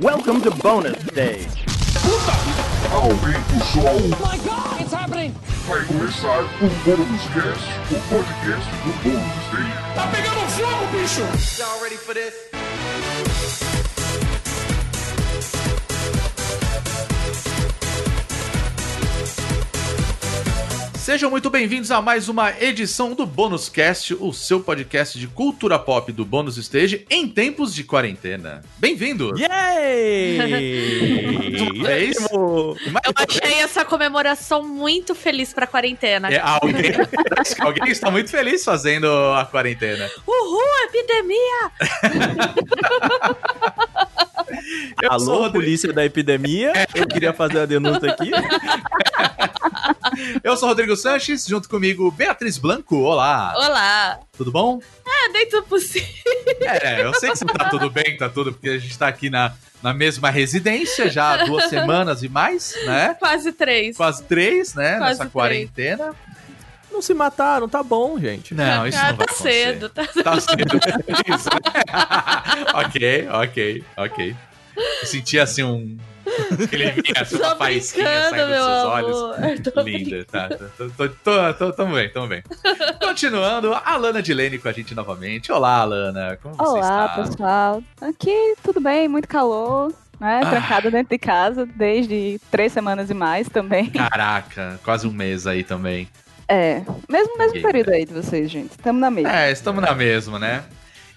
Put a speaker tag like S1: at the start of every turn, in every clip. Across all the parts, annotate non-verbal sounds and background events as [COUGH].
S1: Welcome to bonus stage.
S2: Aumenta o som.
S3: My God, it's happening!
S2: Vai começar o Bônus Cast, o podcast do Bônus Stage.
S3: Tá pegando fogo, bicho!
S4: Y'all ready for this?
S5: Sejam muito bem-vindos a mais uma edição do Bônus Cast, o seu podcast de cultura pop do Bônus Stage em tempos de quarentena. Bem-vindo!
S6: Yay!
S5: Vez.
S7: Eu achei essa comemoração muito feliz pra quarentena.
S5: É, alguém, acho que alguém está muito feliz fazendo a quarentena.
S7: Uhul, epidemia!
S5: Eu
S6: Alô, polícia da epidemia. Eu queria fazer a denúncia aqui. [LAUGHS] [LAUGHS]
S5: Eu sou o Rodrigo Sanches, junto comigo Beatriz Blanco. Olá,
S7: Olá!
S5: tudo bom?
S7: É, dentro do possível.
S5: É, eu sei que você tá tudo bem, tá tudo, porque a gente tá aqui na, na mesma residência já há duas semanas e mais, né?
S7: Quase três.
S5: Quase três, né?
S7: Quase
S5: nessa
S7: três.
S5: quarentena.
S6: Não se mataram, tá bom, gente.
S5: Não, isso
S7: ah,
S5: não vai
S7: tá
S5: acontecer.
S7: cedo. Tá...
S5: Tá cedo. Isso. [LAUGHS] ok, ok, ok. Eu senti assim um. Aquele assim, uma
S7: Tô
S5: faísquinha saindo dos
S7: meu
S5: seus olhos.
S7: amor. Tô
S5: Linda, tá. Tô, tô, tô, tô, tamo bem, tamo bem. Continuando, a Alana Dilene com a gente novamente. Olá, Alana. Como você
S8: Olá,
S5: está?
S8: pessoal. Aqui tudo bem, muito calor, né?
S5: Ah.
S8: Trancada dentro de casa desde três semanas e mais também.
S5: Caraca, quase um mês aí também.
S8: É, mesmo mesmo período aí de vocês, gente. Estamos na mesma.
S5: É, estamos na mesma, né?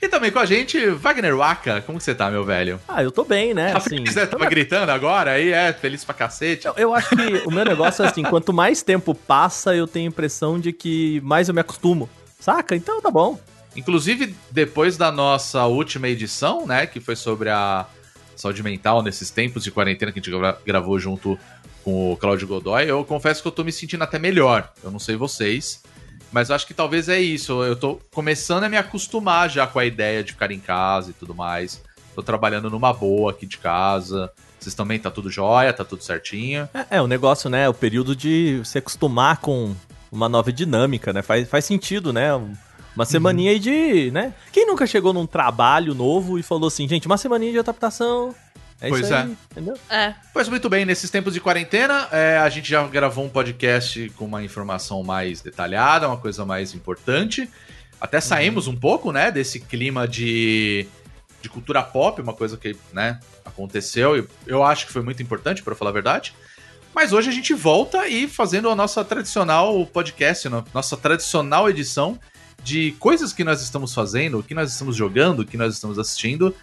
S5: E também com a gente, Wagner Waka. Como que você tá, meu velho?
S6: Ah, eu tô bem, né?
S5: Tá
S6: Assim,
S5: feliz, né? Tava gritando agora aí, é, feliz pra cacete.
S6: eu, eu acho que o meu negócio é assim, [LAUGHS] quanto mais tempo passa, eu tenho a impressão de que mais eu me acostumo. Saca? Então tá bom.
S5: Inclusive, depois da nossa última edição, né, que foi sobre a saúde mental nesses tempos de quarentena que a gente gra- gravou junto com o Claudio Godoy, eu confesso que eu tô me sentindo até melhor. Eu não sei vocês, mas eu acho que talvez é isso. Eu tô começando a me acostumar já com a ideia de ficar em casa e tudo mais. Tô trabalhando numa boa aqui de casa. Vocês também tá tudo jóia, tá tudo certinho.
S6: É, é o negócio, né? O período de se acostumar com uma nova dinâmica, né? Faz, faz sentido, né? Um- Uma semaninha aí de, né? Quem nunca chegou num trabalho novo e falou assim, gente, uma semaninha de adaptação. É
S5: Pois
S6: isso
S5: é.
S6: aí, entendeu?
S7: É.
S5: Pois muito bem, nesses tempos de quarentena, é, a gente já gravou um podcast com uma informação mais detalhada, uma coisa mais importante. Até saímos um pouco, né, desse clima de, de cultura pop, uma coisa que, né, aconteceu e eu acho que foi muito importante, para falar a verdade. Mas hoje a gente volta e fazendo a nossa tradicional podcast, no- nossa tradicional edição de coisas que nós estamos fazendo, o que nós estamos jogando, o que nós estamos assistindo.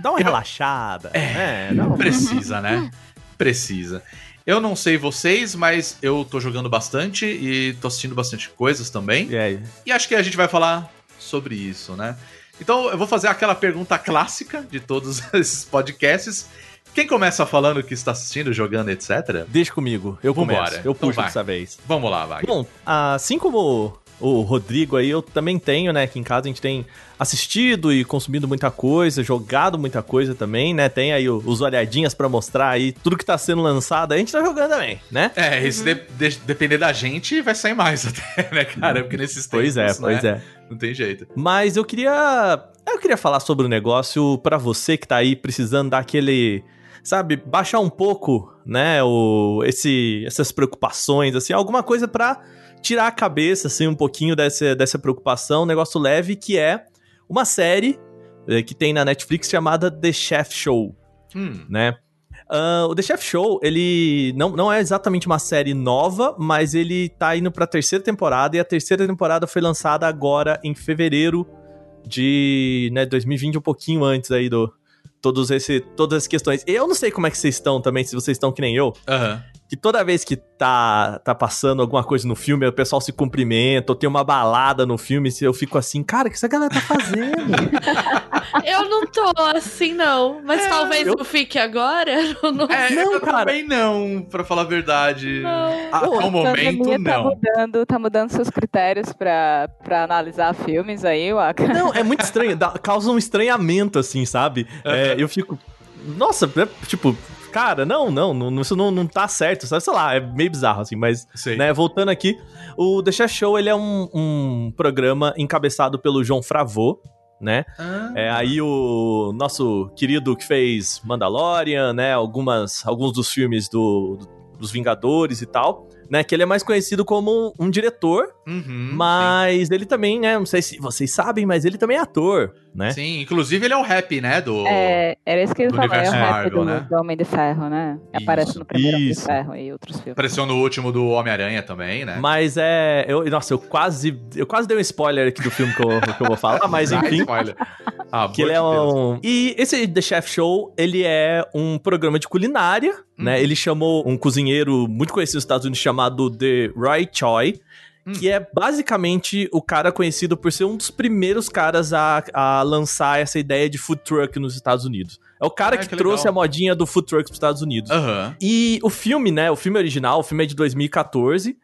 S6: Dá uma
S5: Eu-
S6: relaxada.
S5: É,
S6: É, não.
S5: Precisa, né? Precisa. Eu não sei vocês, mas eu tô jogando bastante e tô assistindo bastante coisas também.
S6: E aí?
S5: E acho que a gente vai falar sobre isso, né? Então eu vou fazer aquela pergunta clássica de todos [LAUGHS] esses podcasts. Quem começa falando que está assistindo, jogando, etc?
S6: Deixa comigo, eu
S5: Vambora.
S6: começo. Eu
S5: Então
S6: puxo
S5: vai.
S6: dessa vez.
S5: Vamos lá, Wagner.
S6: Bom, assim como o Rodrigo aí, eu também tenho, né? Aqui em casa a gente tem assistido e consumido muita coisa, jogado muita coisa também, né? Tem aí os olhadinhas pra mostrar aí tudo que tá sendo lançado, a gente tá jogando também, né?
S5: É, esse de- de- depender da gente, vai sair mais [LAUGHS] até, né, cara? Porque nesses tempos,
S6: Pois é, pois
S5: né?
S6: é.
S5: Não tem jeito.
S6: Mas eu queria. Eu queria falar sobre o negócio pra você que tá aí precisando dar aquele. Sabe, baixar um pouco, né? O, esse, essas preocupações, assim, alguma coisa pra tirar a cabeça, assim, um pouquinho dessa, dessa preocupação, um negócio leve, que é uma série eh, que tem na Netflix chamada The Chef Show
S5: Hum,
S6: né? Ah, o The Chef Show, ele não, não é exatamente uma série nova, mas ele tá indo pra terceira temporada, e a terceira temporada foi lançada agora em fevereiro de né, 2020, um pouquinho antes aí do. Todos esse, todas as questões. Eu não sei como é que vocês estão também, se vocês estão que nem eu,
S5: aham.
S6: Que toda vez que tá, tá passando alguma coisa no filme, o pessoal se cumprimenta, ou tem uma balada no filme, eu fico assim, cara, o que essa galera tá fazendo? [LAUGHS]
S7: Eu não tô assim, não. Mas
S5: É,
S7: talvez
S6: eu-
S7: eu fique agora. [LAUGHS] Eu não
S5: É,
S6: Não,
S5: eu
S6: cara.
S5: também não, pra falar a verdade.
S7: Não.
S5: Até
S8: Pô,
S5: o
S8: a
S5: momento,
S8: tá
S5: não.
S8: mudando, tá mudando seus critérios pra, pra analisar filmes aí, Waka.
S6: Não, é muito estranho, dá- causa um estranhamento, assim, sabe? É, eu fico. Nossa, é, tipo, cara, não, não, não, isso não, não tá certo, sabe? Sei lá, é meio bizarro, assim, mas,
S5: Sei.
S6: né, voltando aqui, o The Chef Show, ele é um, um programa encabeçado pelo João Fravô, né?
S5: Ah,
S6: É aí o nosso querido que fez Mandalorian, né? Algumas, alguns dos filmes do, dos Vingadores e tal, né? Que ele é mais conhecido como um, um diretor,
S5: uhum,
S6: mas ele também, né? Não sei se vocês sabem, mas ele também é ator, né?
S5: Sim. Inclusive ele é o rap, né? Do...
S8: É, era isso que ele
S5: do
S8: falava, é o
S5: universo
S8: rap
S5: Marvel,
S8: do,
S5: né?
S8: do Homem de Ferro, né?
S5: Isso,
S8: Aparece no primeiro Homem de
S6: isso.
S8: Ferro e outros filmes.
S5: Apareceu no último do Homem-Aranha também, né?
S6: Mas é. Eu, nossa, eu quase. Eu quase dei um spoiler aqui do filme que eu, que eu vou falar, [LAUGHS] mas enfim.
S5: spoiler. Ah,
S6: Que ele é um. E esse The Chef Show, ele é um programa de culinária, né? Ele chamou um cozinheiro muito conhecido nos Estados Unidos chamado The Roy Choi. Que é basicamente o cara conhecido por ser um dos primeiros caras a, a lançar essa ideia de food truck nos Estados Unidos. É o cara
S5: Ah,
S6: que,
S5: que
S6: trouxe
S5: legal.
S6: a modinha do food truck pros Estados Unidos.
S5: Aham.
S6: E o filme, né? O filme original, o filme é de 2014.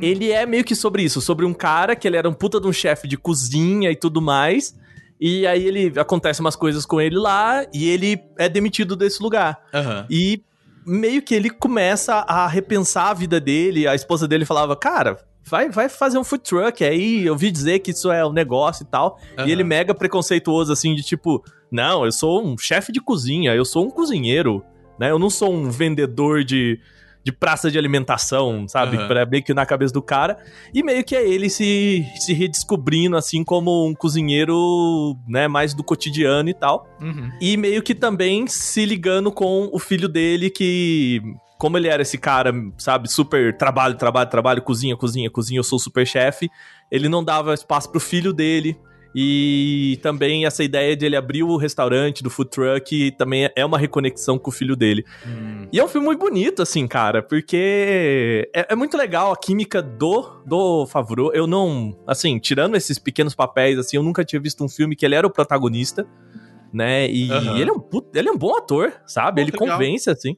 S6: Ele é meio que sobre isso, sobre um cara que ele era um puta de um chefe de cozinha e tudo mais. E aí ele acontece umas coisas com ele lá e ele é demitido desse lugar.
S5: Aham.
S6: E meio que ele começa a repensar a vida dele. A esposa dele falava: "Cara, vai vai fazer um food truck aí, eu ouvi dizer que isso é um negócio e tal".
S5: Aham.
S6: E ele mega preconceituoso assim de tipo: "Não, eu sou um chefe de cozinha, eu sou um cozinheiro, né? Eu não sou um vendedor de de praça de alimentação, sabe?
S5: Aham.
S6: Pra meio que na cabeça do cara. E meio que é ele se, se redescobrindo, assim, como um cozinheiro, né, mais do cotidiano e tal.
S5: Uhum.
S6: E meio que também se ligando com o filho dele, que. Como ele era esse cara, sabe, super trabalho, trabalho, trabalho, cozinha, cozinha, cozinha, eu sou super chefe, ele não dava espaço pro filho dele. E também essa ideia de ele abrir o restaurante do food truck também é uma reconexão com o filho dele.
S5: Hum.
S6: E é um filme muito bonito, assim, cara, porque é, é muito legal a química do, do Favreau. Eu não, assim, tirando esses pequenos papéis, assim, eu nunca tinha visto um filme que ele era o protagonista, né? E
S5: Aham.
S6: ele, é um, ele é um bom ator, sabe?
S5: Pô,
S6: ele
S5: legal.
S6: convence, assim.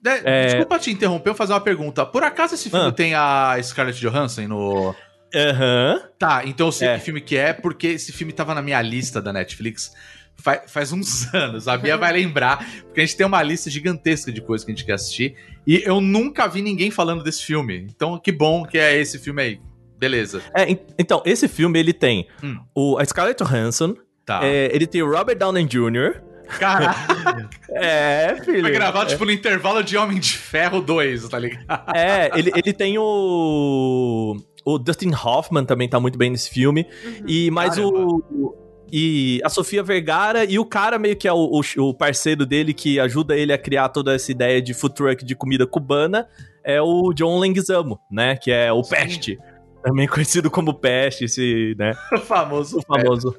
S5: De-
S6: É.
S5: Desculpa te interromper, eu fazer uma pergunta. Por acaso esse filme
S6: Ah.
S5: tem a Scarlett Johansson no.
S6: Aham.
S5: Tá, então eu sei
S6: É.
S5: que filme que é, porque esse filme tava na minha lista da Netflix fa- faz uns [LAUGHS] anos. A Bia vai lembrar, porque a gente tem uma lista gigantesca de coisas que a gente quer assistir. E eu nunca vi ninguém falando desse filme. Então que bom que é esse filme aí. Beleza.
S6: É, en- então, esse filme, ele tem
S5: Hum.
S6: o, a Scarlett Johansson,
S5: Tá.
S6: é, ele tem o Robert Downey Jr.,
S5: Caralho, [LAUGHS]
S6: é, filho.
S5: foi gravado tipo no intervalo de Homem de Ferro 2, tá ligado?
S6: É, ele, ele tem o. O Dustin Hoffman também tá muito bem nesse filme. E mais o. o- E a Sofia Vergara e o cara meio que é o, o, o parceiro dele que ajuda ele a criar toda essa ideia de food truck de comida cubana é o John Leguizamo, né? Que é o
S5: Sim.
S6: Peste. Também conhecido como Peste, esse, né? [LAUGHS]
S5: O famoso.
S6: O famoso.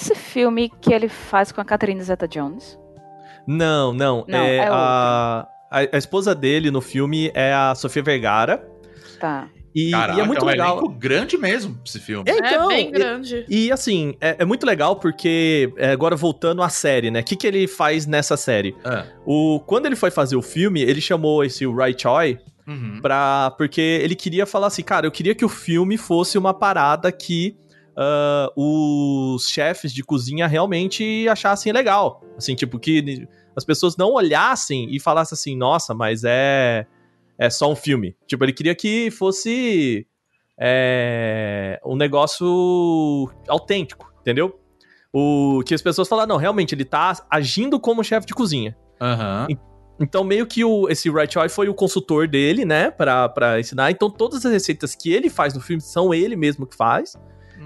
S8: Esse filme que ele faz com a Catherine Zeta-Jones.
S6: Não, não.
S8: Não,
S6: é
S8: é
S6: a, a, a esposa dele no filme é a Sofia Vergara.
S8: Tá.
S6: E,
S5: Caraca,
S6: e é muito
S5: um
S6: legal.
S5: elenco grande mesmo esse filme.
S6: É, então,
S7: é bem
S6: e-
S7: grande.
S6: E assim, é, é muito legal porque, é, agora voltando à série, né? O que, que ele faz nessa série? O, quando ele foi fazer o filme, ele chamou esse Rai Choi
S5: uhum.
S6: pra. Porque ele queria falar assim, cara, eu queria que o filme fosse uma parada que ah, os chefes de cozinha realmente achassem legal. Assim, tipo, que as pessoas não olhassem e falassem assim, nossa, mas é. É só um filme. Tipo, ele queria que fosse é, um negócio autêntico, entendeu? O que as pessoas falam, não, realmente, ele tá agindo como chefe de cozinha.
S5: Aham.
S6: Então, meio que o, esse Right Choi foi o consultor dele, né, pra, pra ensinar. Então, todas as receitas que ele faz no filme são ele mesmo que faz.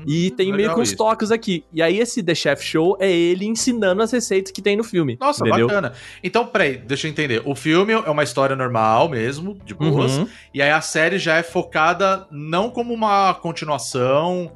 S6: E tem meio
S5: Hum, legal
S6: que uns
S5: isso.
S6: toques aqui. E aí, esse The Chef Show é ele ensinando as receitas que tem no filme.
S5: Nossa,
S6: entendeu?
S5: bacana. Então, peraí, deixa eu entender. O filme é uma história normal mesmo, de boas.
S6: Uhum.
S5: E aí a série já é focada não como uma continuação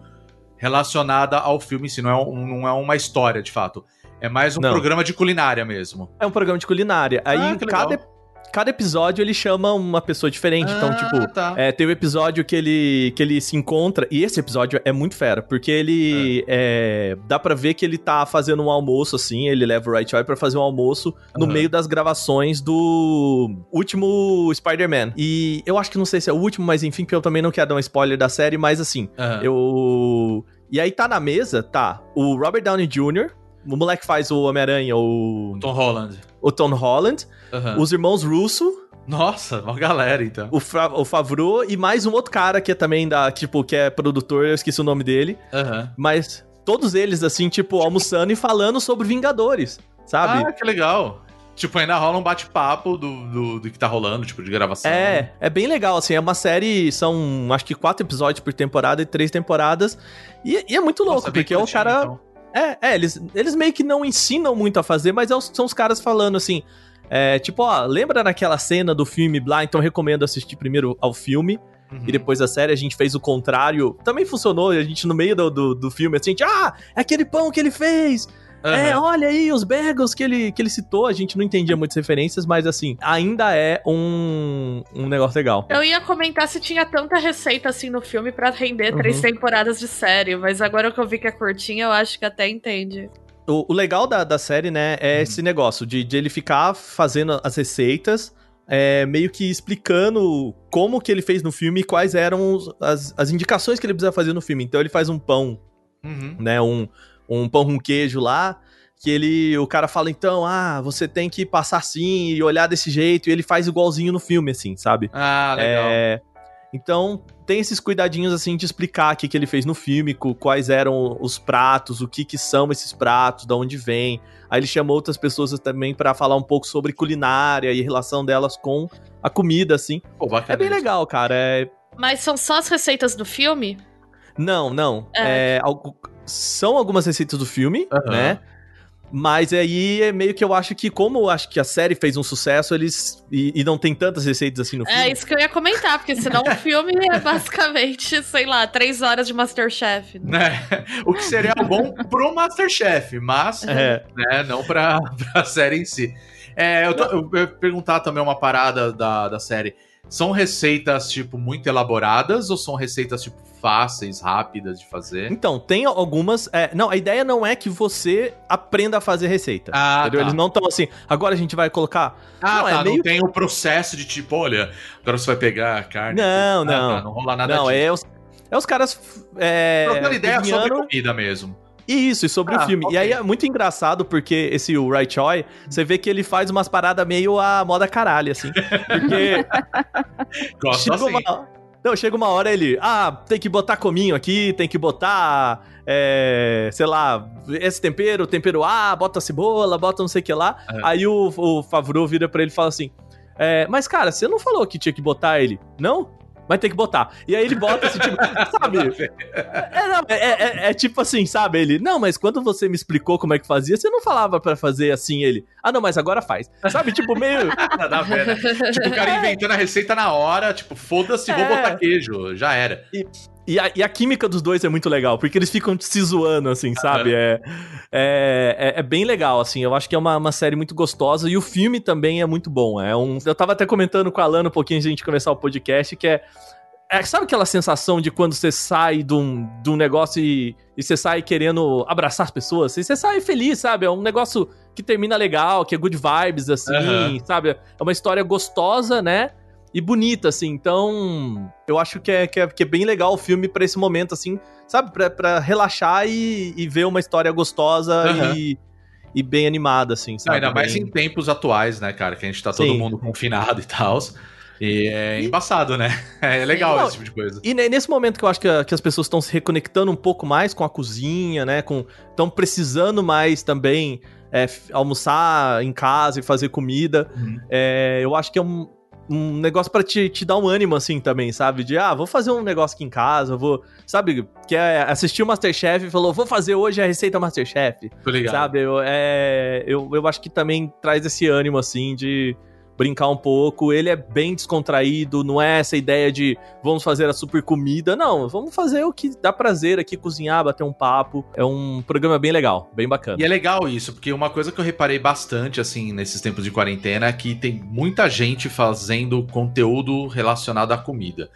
S5: relacionada ao filme em si, não é, um- não é uma história de fato. É mais um
S6: Não.
S5: programa de culinária mesmo.
S6: É um programa de culinária. Aí,
S5: Ah, que
S6: cada,
S5: legal.
S6: Cada episódio, ele chama uma pessoa diferente. então,
S5: Ah,
S6: tipo,
S5: tá.
S6: É, tem um episódio que ele, que ele se encontra, e esse episódio é muito fera, porque ele é, dá pra ver que ele tá fazendo um almoço, assim, ele leva o Right Choi pra fazer um almoço no meio das gravações do último Spider-Man. E eu acho que não sei se é o último, mas enfim, porque eu também não quero dar um spoiler da série, mas assim, eu... E aí tá na mesa, tá, o Robert Downey Jr., o moleque que faz o Homem-Aranha, o,
S5: Tom Holland.
S6: o Tom Holland,
S5: Aham.
S6: os irmãos Russo,
S5: Nossa, uma galera então.
S6: o, Fra o Favreau e mais um outro cara que é também da, tipo, que é produtor, eu esqueci o nome dele,
S5: Aham.
S6: mas todos eles, assim, tipo, almoçando e falando sobre Vingadores, sabe?
S5: Ah, que legal. Tipo, ainda rola um bate-papo do, do, do que tá rolando, tipo, de gravação.
S6: É, é bem legal, assim, é uma série, são acho que quatro episódios por temporada e três temporadas, e, e é muito louco,
S5: Nossa,
S6: porque o
S5: curtinho,
S6: cara...
S5: então.
S6: É, é, eles, eles meio que não ensinam muito a fazer, mas é são os caras falando assim, é, tipo, ó, lembra naquela cena do filme Blá, então recomendo assistir primeiro ao filme,
S5: Uhum.
S6: e depois da série. A gente fez o contrário, também funcionou, a gente no meio do, do, do filme, assim, a gente, ah, é aquele pão que ele fez, é,
S5: Aham.
S6: olha aí os bagels que ele, que ele citou, a gente não entendia muitas referências, mas assim, ainda é um, um negócio legal.
S7: Eu ia comentar se tinha tanta receita assim no filme pra render
S6: Uhum.
S7: três temporadas de série, mas agora que eu vi que é curtinha, eu acho que até entende.
S6: O, o legal da, da série, né, é esse negócio de, de ele ficar fazendo as receitas, é, meio que explicando como que ele fez no filme e quais eram os- as, as indicações que ele precisa fazer no filme. Então ele faz um pão,
S5: Uhum.
S6: né, um, um pão com queijo lá, que ele, o cara fala então, ah, você tem que passar assim e olhar desse jeito, e ele faz igualzinho no filme, assim, sabe?
S5: Ah, legal.
S6: É, então, tem esses cuidadinhos, assim, de explicar o que, que ele fez no filme, quais eram os pratos, o que, que são esses pratos, de onde vem. Aí ele chamou outras pessoas também pra falar um pouco sobre culinária e relação delas com a comida, assim.
S5: Pô, bacana
S6: É bem
S5: isso.
S6: legal, cara. É...
S7: Mas são só as receitas do filme?
S6: Não, não.
S7: É.
S6: É, São algumas receitas do filme,
S5: Aham.
S6: né? Mas aí é meio que eu acho que, como eu acho que a série fez um sucesso, eles. E, e não tem tantas receitas assim no filme.
S7: É isso que eu ia comentar, porque senão o [LAUGHS] filme é basicamente, sei lá, três horas de Masterchef.
S5: Né? [LAUGHS] O que seria bom pro Masterchef, mas
S6: É.
S5: né, não pra, [LAUGHS] pra série em si. É, eu, tô- eu ia perguntar também uma parada da, da série. São receitas, tipo, muito elaboradas ou são receitas, tipo, fáceis, rápidas de fazer?
S6: Então, tem algumas. é, não, a ideia não é que você aprenda a fazer receita.
S5: Ah,
S6: entendeu?
S5: tá.
S6: Eles não estão assim, agora a gente vai colocar.
S5: Ah,
S6: Não,
S5: tá.
S6: é
S5: Não
S6: meio-
S5: tem o processo de tipo, olha, agora você vai pegar a carne.
S6: Não,
S5: Ah,
S6: não.
S5: tá, não rola nada
S6: não,
S5: disso.
S6: é os, é os caras. É,
S5: Trocando ideia sobre
S6: cozinhando-
S5: comida mesmo.
S6: Isso, e sobre
S5: Ah,
S6: o filme.
S5: ok.
S6: E aí é muito engraçado porque esse o Rai Choi, você vê que ele faz umas paradas meio a moda caralho, assim. Porque [LAUGHS]
S5: Gosto
S6: chega
S5: assim.
S6: uma, não, chega uma hora ele, ah, tem que botar cominho aqui, tem que botar, é, sei lá, esse tempero, tempero A, bota cebola, bota não sei o que lá.
S5: É.
S6: Aí o, o Favreau vira pra ele e fala assim, é, mas cara, você não falou que tinha que botar ele? Não? Mas tem que botar. E aí ele bota assim, tipo, [LAUGHS] sabe? É, não, é, é- é tipo assim, sabe? Ele, não, mas quando você me explicou como é que fazia, você não falava pra fazer assim ele. Ah, não, mas agora faz. Sabe? Tipo, meio. [LAUGHS]
S5: Nada a ver, né? Tipo, o cara [LAUGHS] inventando a receita na hora, tipo, foda-se, vou
S6: É.
S5: botar queijo. Já era.
S6: E a, e a química dos dois é muito legal, porque eles ficam se zoando, assim, sabe? É, é, é, é bem legal, assim. Eu acho que é uma, uma série muito gostosa e o filme também é muito bom. É um, eu tava até comentando com a Alana um pouquinho antes de a gente começar o podcast, que é. é, sabe aquela sensação de quando você sai de um, de um negócio e, e você sai querendo abraçar as pessoas? E você sai feliz, sabe? É um negócio que termina legal, que é good vibes, assim,
S5: Aham.
S6: sabe? É uma história gostosa, né? E bonita, assim. Então, eu acho que é, que é, que é bem legal o filme pra esse momento, assim, sabe? Pra, pra relaxar e, e ver uma história gostosa
S5: Aham.
S6: e, e bem animada, assim, sabe?
S5: ainda mais
S6: Bem-
S5: em tempos atuais, né, cara? Que a gente tá todo
S6: Sim.
S5: mundo confinado e tal. E é embaçado, né? [LAUGHS] É legal
S6: Não,
S5: esse tipo de coisa.
S6: E ne- nesse momento que eu acho que, a- que as pessoas estão se reconectando um pouco mais com a cozinha, né? Com estão precisando mais também é, almoçar em casa e fazer comida.
S5: Uhum.
S6: é, eu acho que é um, um negócio pra te, te dar um ânimo, assim, também, sabe? De, ah, vou fazer um negócio aqui em casa, vou... Sabe? Que é assistir o Masterchef e falou, vou fazer hoje a receita Masterchef.
S5: Tô ligado.
S6: Sabe? Eu, é, eu, eu acho que também traz esse ânimo, assim, de brincar um pouco. Ele é bem descontraído, não é essa ideia de vamos fazer a super comida. Não, vamos fazer o que dá prazer aqui, cozinhar, bater um papo. É um programa bem legal, bem bacana.
S5: E é legal isso, porque uma coisa que eu reparei bastante, assim, nesses tempos de quarentena é que tem muita gente fazendo conteúdo relacionado à comida.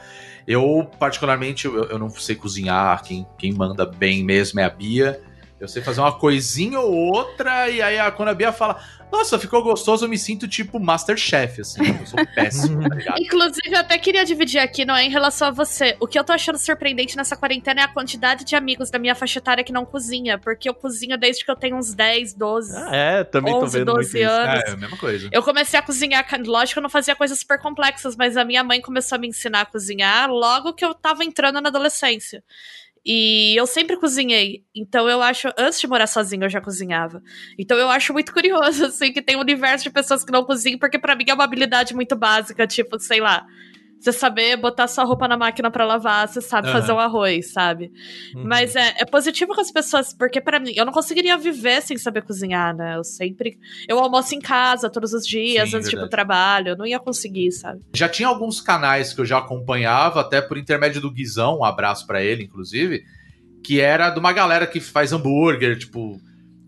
S5: Eu, particularmente, eu, eu não sei cozinhar, quem, quem manda bem mesmo é a Bia. Eu sei fazer uma coisinha ou outra, e aí a- quando a Bia fala, nossa, ficou gostoso, eu me sinto tipo Masterchef, assim, eu sou péssimo, tá ligado? [LAUGHS]
S7: Inclusive, eu até queria dividir aqui, não é em relação a você. O que eu tô achando surpreendente nessa quarentena é a quantidade de amigos da minha faixa etária que não cozinha. Porque eu cozinho desde que eu tenho uns 10, 12.
S6: Ah, é, também tô
S7: 11,
S6: vendo
S7: 12
S6: muito isso.
S7: anos.
S5: É, a mesma coisa.
S7: Eu comecei a cozinhar, lógico que eu não fazia coisas super complexas, mas a minha mãe começou a me ensinar a cozinhar logo que eu tava entrando na adolescência. E eu sempre cozinhei. Então eu acho. Antes de morar sozinha, eu já cozinhava. Então eu acho muito curioso, [LAUGHS] assim, que tem um universo de pessoas que não cozinham, porque para mim é uma habilidade muito básica, tipo, sei lá. Você saber botar sua roupa na máquina para lavar, você sabe
S5: Aham.
S7: fazer um arroz, sabe?
S6: Uhum.
S7: Mas é, é positivo com as pessoas, porque para mim, eu não conseguiria viver sem saber cozinhar, né? Eu sempre. Eu almoço em casa todos os dias,
S5: Sim,
S7: antes de ir pro trabalho. Eu não ia conseguir, sabe?
S5: Já tinha alguns canais que eu já acompanhava, até por intermédio do Guizão, um abraço pra ele, inclusive, que era de uma galera que faz hambúrguer, tipo,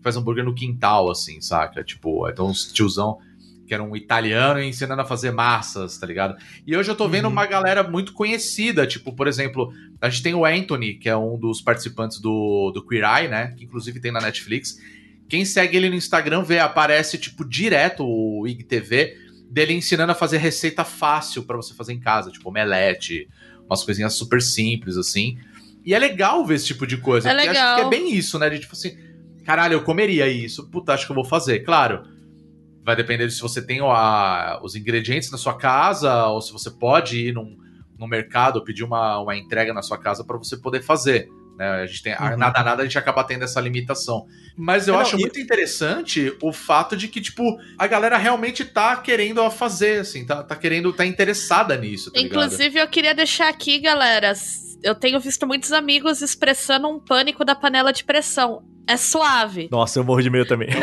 S5: faz hambúrguer no quintal, assim, saca? Tipo, então uns tiozão que era um italiano ensinando a fazer massas, tá ligado? E hoje eu tô vendo
S6: Uhum.
S5: uma galera muito conhecida, tipo, por exemplo, a gente tem o Anthony, que é um dos participantes do, do Queer Eye, né? Que inclusive tem na Netflix. Quem segue ele no Instagram vê, aparece, tipo, direto o IGTV dele ensinando a fazer receita fácil pra você fazer em casa, tipo omelete, umas coisinhas super simples, assim. E é legal ver esse tipo de coisa.
S7: É
S5: porque acho
S7: legal.
S5: que é bem isso, né? De tipo assim, caralho, eu comeria isso. Puta, acho que eu vou fazer. Claro, vai depender de se você tem a- os ingredientes na sua casa ou se você pode ir num, num mercado pedir uma, uma entrega na sua casa pra você poder fazer. Né? A gente tem,
S6: Uhum.
S5: nada, nada, a gente acaba tendo essa limitação. Mas eu
S6: Não,
S5: acho
S6: e-
S5: muito interessante o fato de que, tipo, a galera realmente tá querendo fazer, assim, tá, tá querendo, tá interessada nisso, tá ligado?
S7: Inclusive, eu queria deixar aqui, galera. Eu tenho visto muitos amigos expressando um pânico da panela de pressão. É suave.
S6: Nossa, eu morro de medo também.
S7: Não,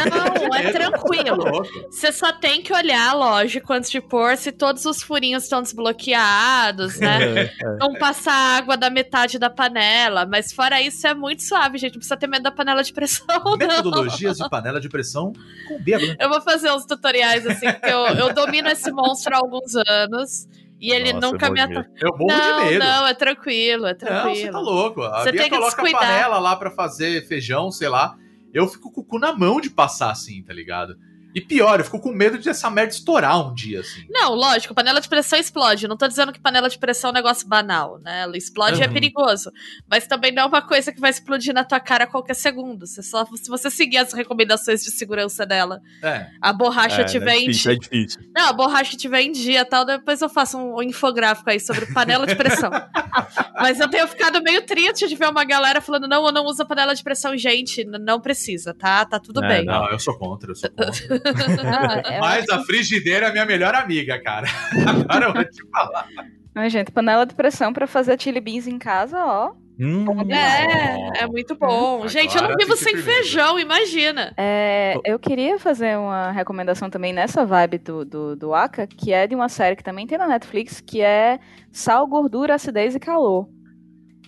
S7: [LAUGHS] é
S5: Tá
S7: tranquilo.
S5: louco.
S7: Você só tem que olhar, lógico, antes de pôr se todos os furinhos estão desbloqueados, né? Não passar água da metade da panela. Mas fora isso, é muito suave, gente. Não precisa ter medo da panela de pressão, não.
S5: Metodologias de panela de pressão com bêbado.
S7: Eu vou fazer uns tutoriais, assim, porque eu, eu domino esse monstro há alguns anos. E ele
S6: Nossa,
S7: nunca me atacou.
S5: Eu morro
S7: Não,
S5: de medo.
S7: não, é tranquilo, é
S5: Não,
S7: tranquilo.
S5: você tá louco. A
S7: Você
S5: Bia
S7: tem que
S5: coloca a
S7: descuidar.
S5: panela lá pra fazer feijão, sei lá. Eu fico com o cu na mão de passar assim, tá ligado? E pior, eu fico com medo de essa merda estourar um dia, assim.
S7: Não, lógico, panela de pressão explode. Não tô dizendo que panela de pressão é um negócio banal, né? Ela explode e é
S5: Uhum.
S7: perigoso. Mas também não é uma coisa que vai explodir na tua cara a qualquer segundo. Você só, se você seguir as recomendações de segurança dela,
S5: É.
S7: a borracha
S6: É,
S7: tiver
S6: é
S7: em
S6: difícil, é
S7: dia.
S6: difícil.
S7: Não, a borracha tiver em dia e tal, depois eu faço um, infográfico aí sobre panela de pressão. [LAUGHS] Mas eu tenho ficado meio triste de ver uma galera falando: não, eu não uso panela de pressão, gente. Não precisa, tá? Tá tudo
S6: É,
S7: bem.
S5: Não, eu sou contra, eu sou [LAUGHS] contra.
S8: Ah,
S5: Mas a frigideira é minha melhor amiga, cara. [LAUGHS] Agora eu vou te falar.
S8: Ai, gente, panela de pressão pra fazer chili beans em casa, ó.
S6: Hum,
S7: É, é muito bom.
S5: Agora
S7: Gente, eu não vivo sem feijão, imagina.
S8: É, eu queria fazer uma recomendação também nessa vibe do, do, do Aka, que é de uma série que também tem na Netflix, que é Sal, Gordura, Acidez e Calor.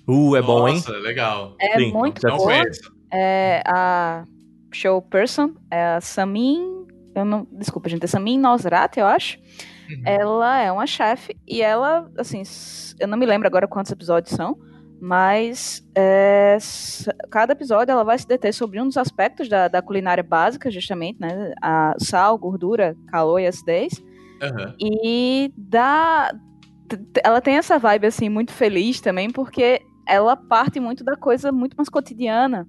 S6: Uh, é bom, hein?
S5: Nossa, legal.
S8: É
S6: Sim,
S8: muito
S5: conheço.
S8: É a show person, é a Samin. Eu não, desculpa, gente, é Samin Nosrat, eu acho.
S5: Uhum.
S8: Ela é uma chefe e ela, assim, eu não me lembro agora quantos episódios são, mas é, cada episódio ela vai se deter sobre um dos aspectos da, da culinária básica, justamente, né? A sal, gordura, calor e acidez.
S5: Aham.
S8: E t- Ela tem essa vibe, assim, muito feliz também, porque ela parte muito da coisa muito mais cotidiana.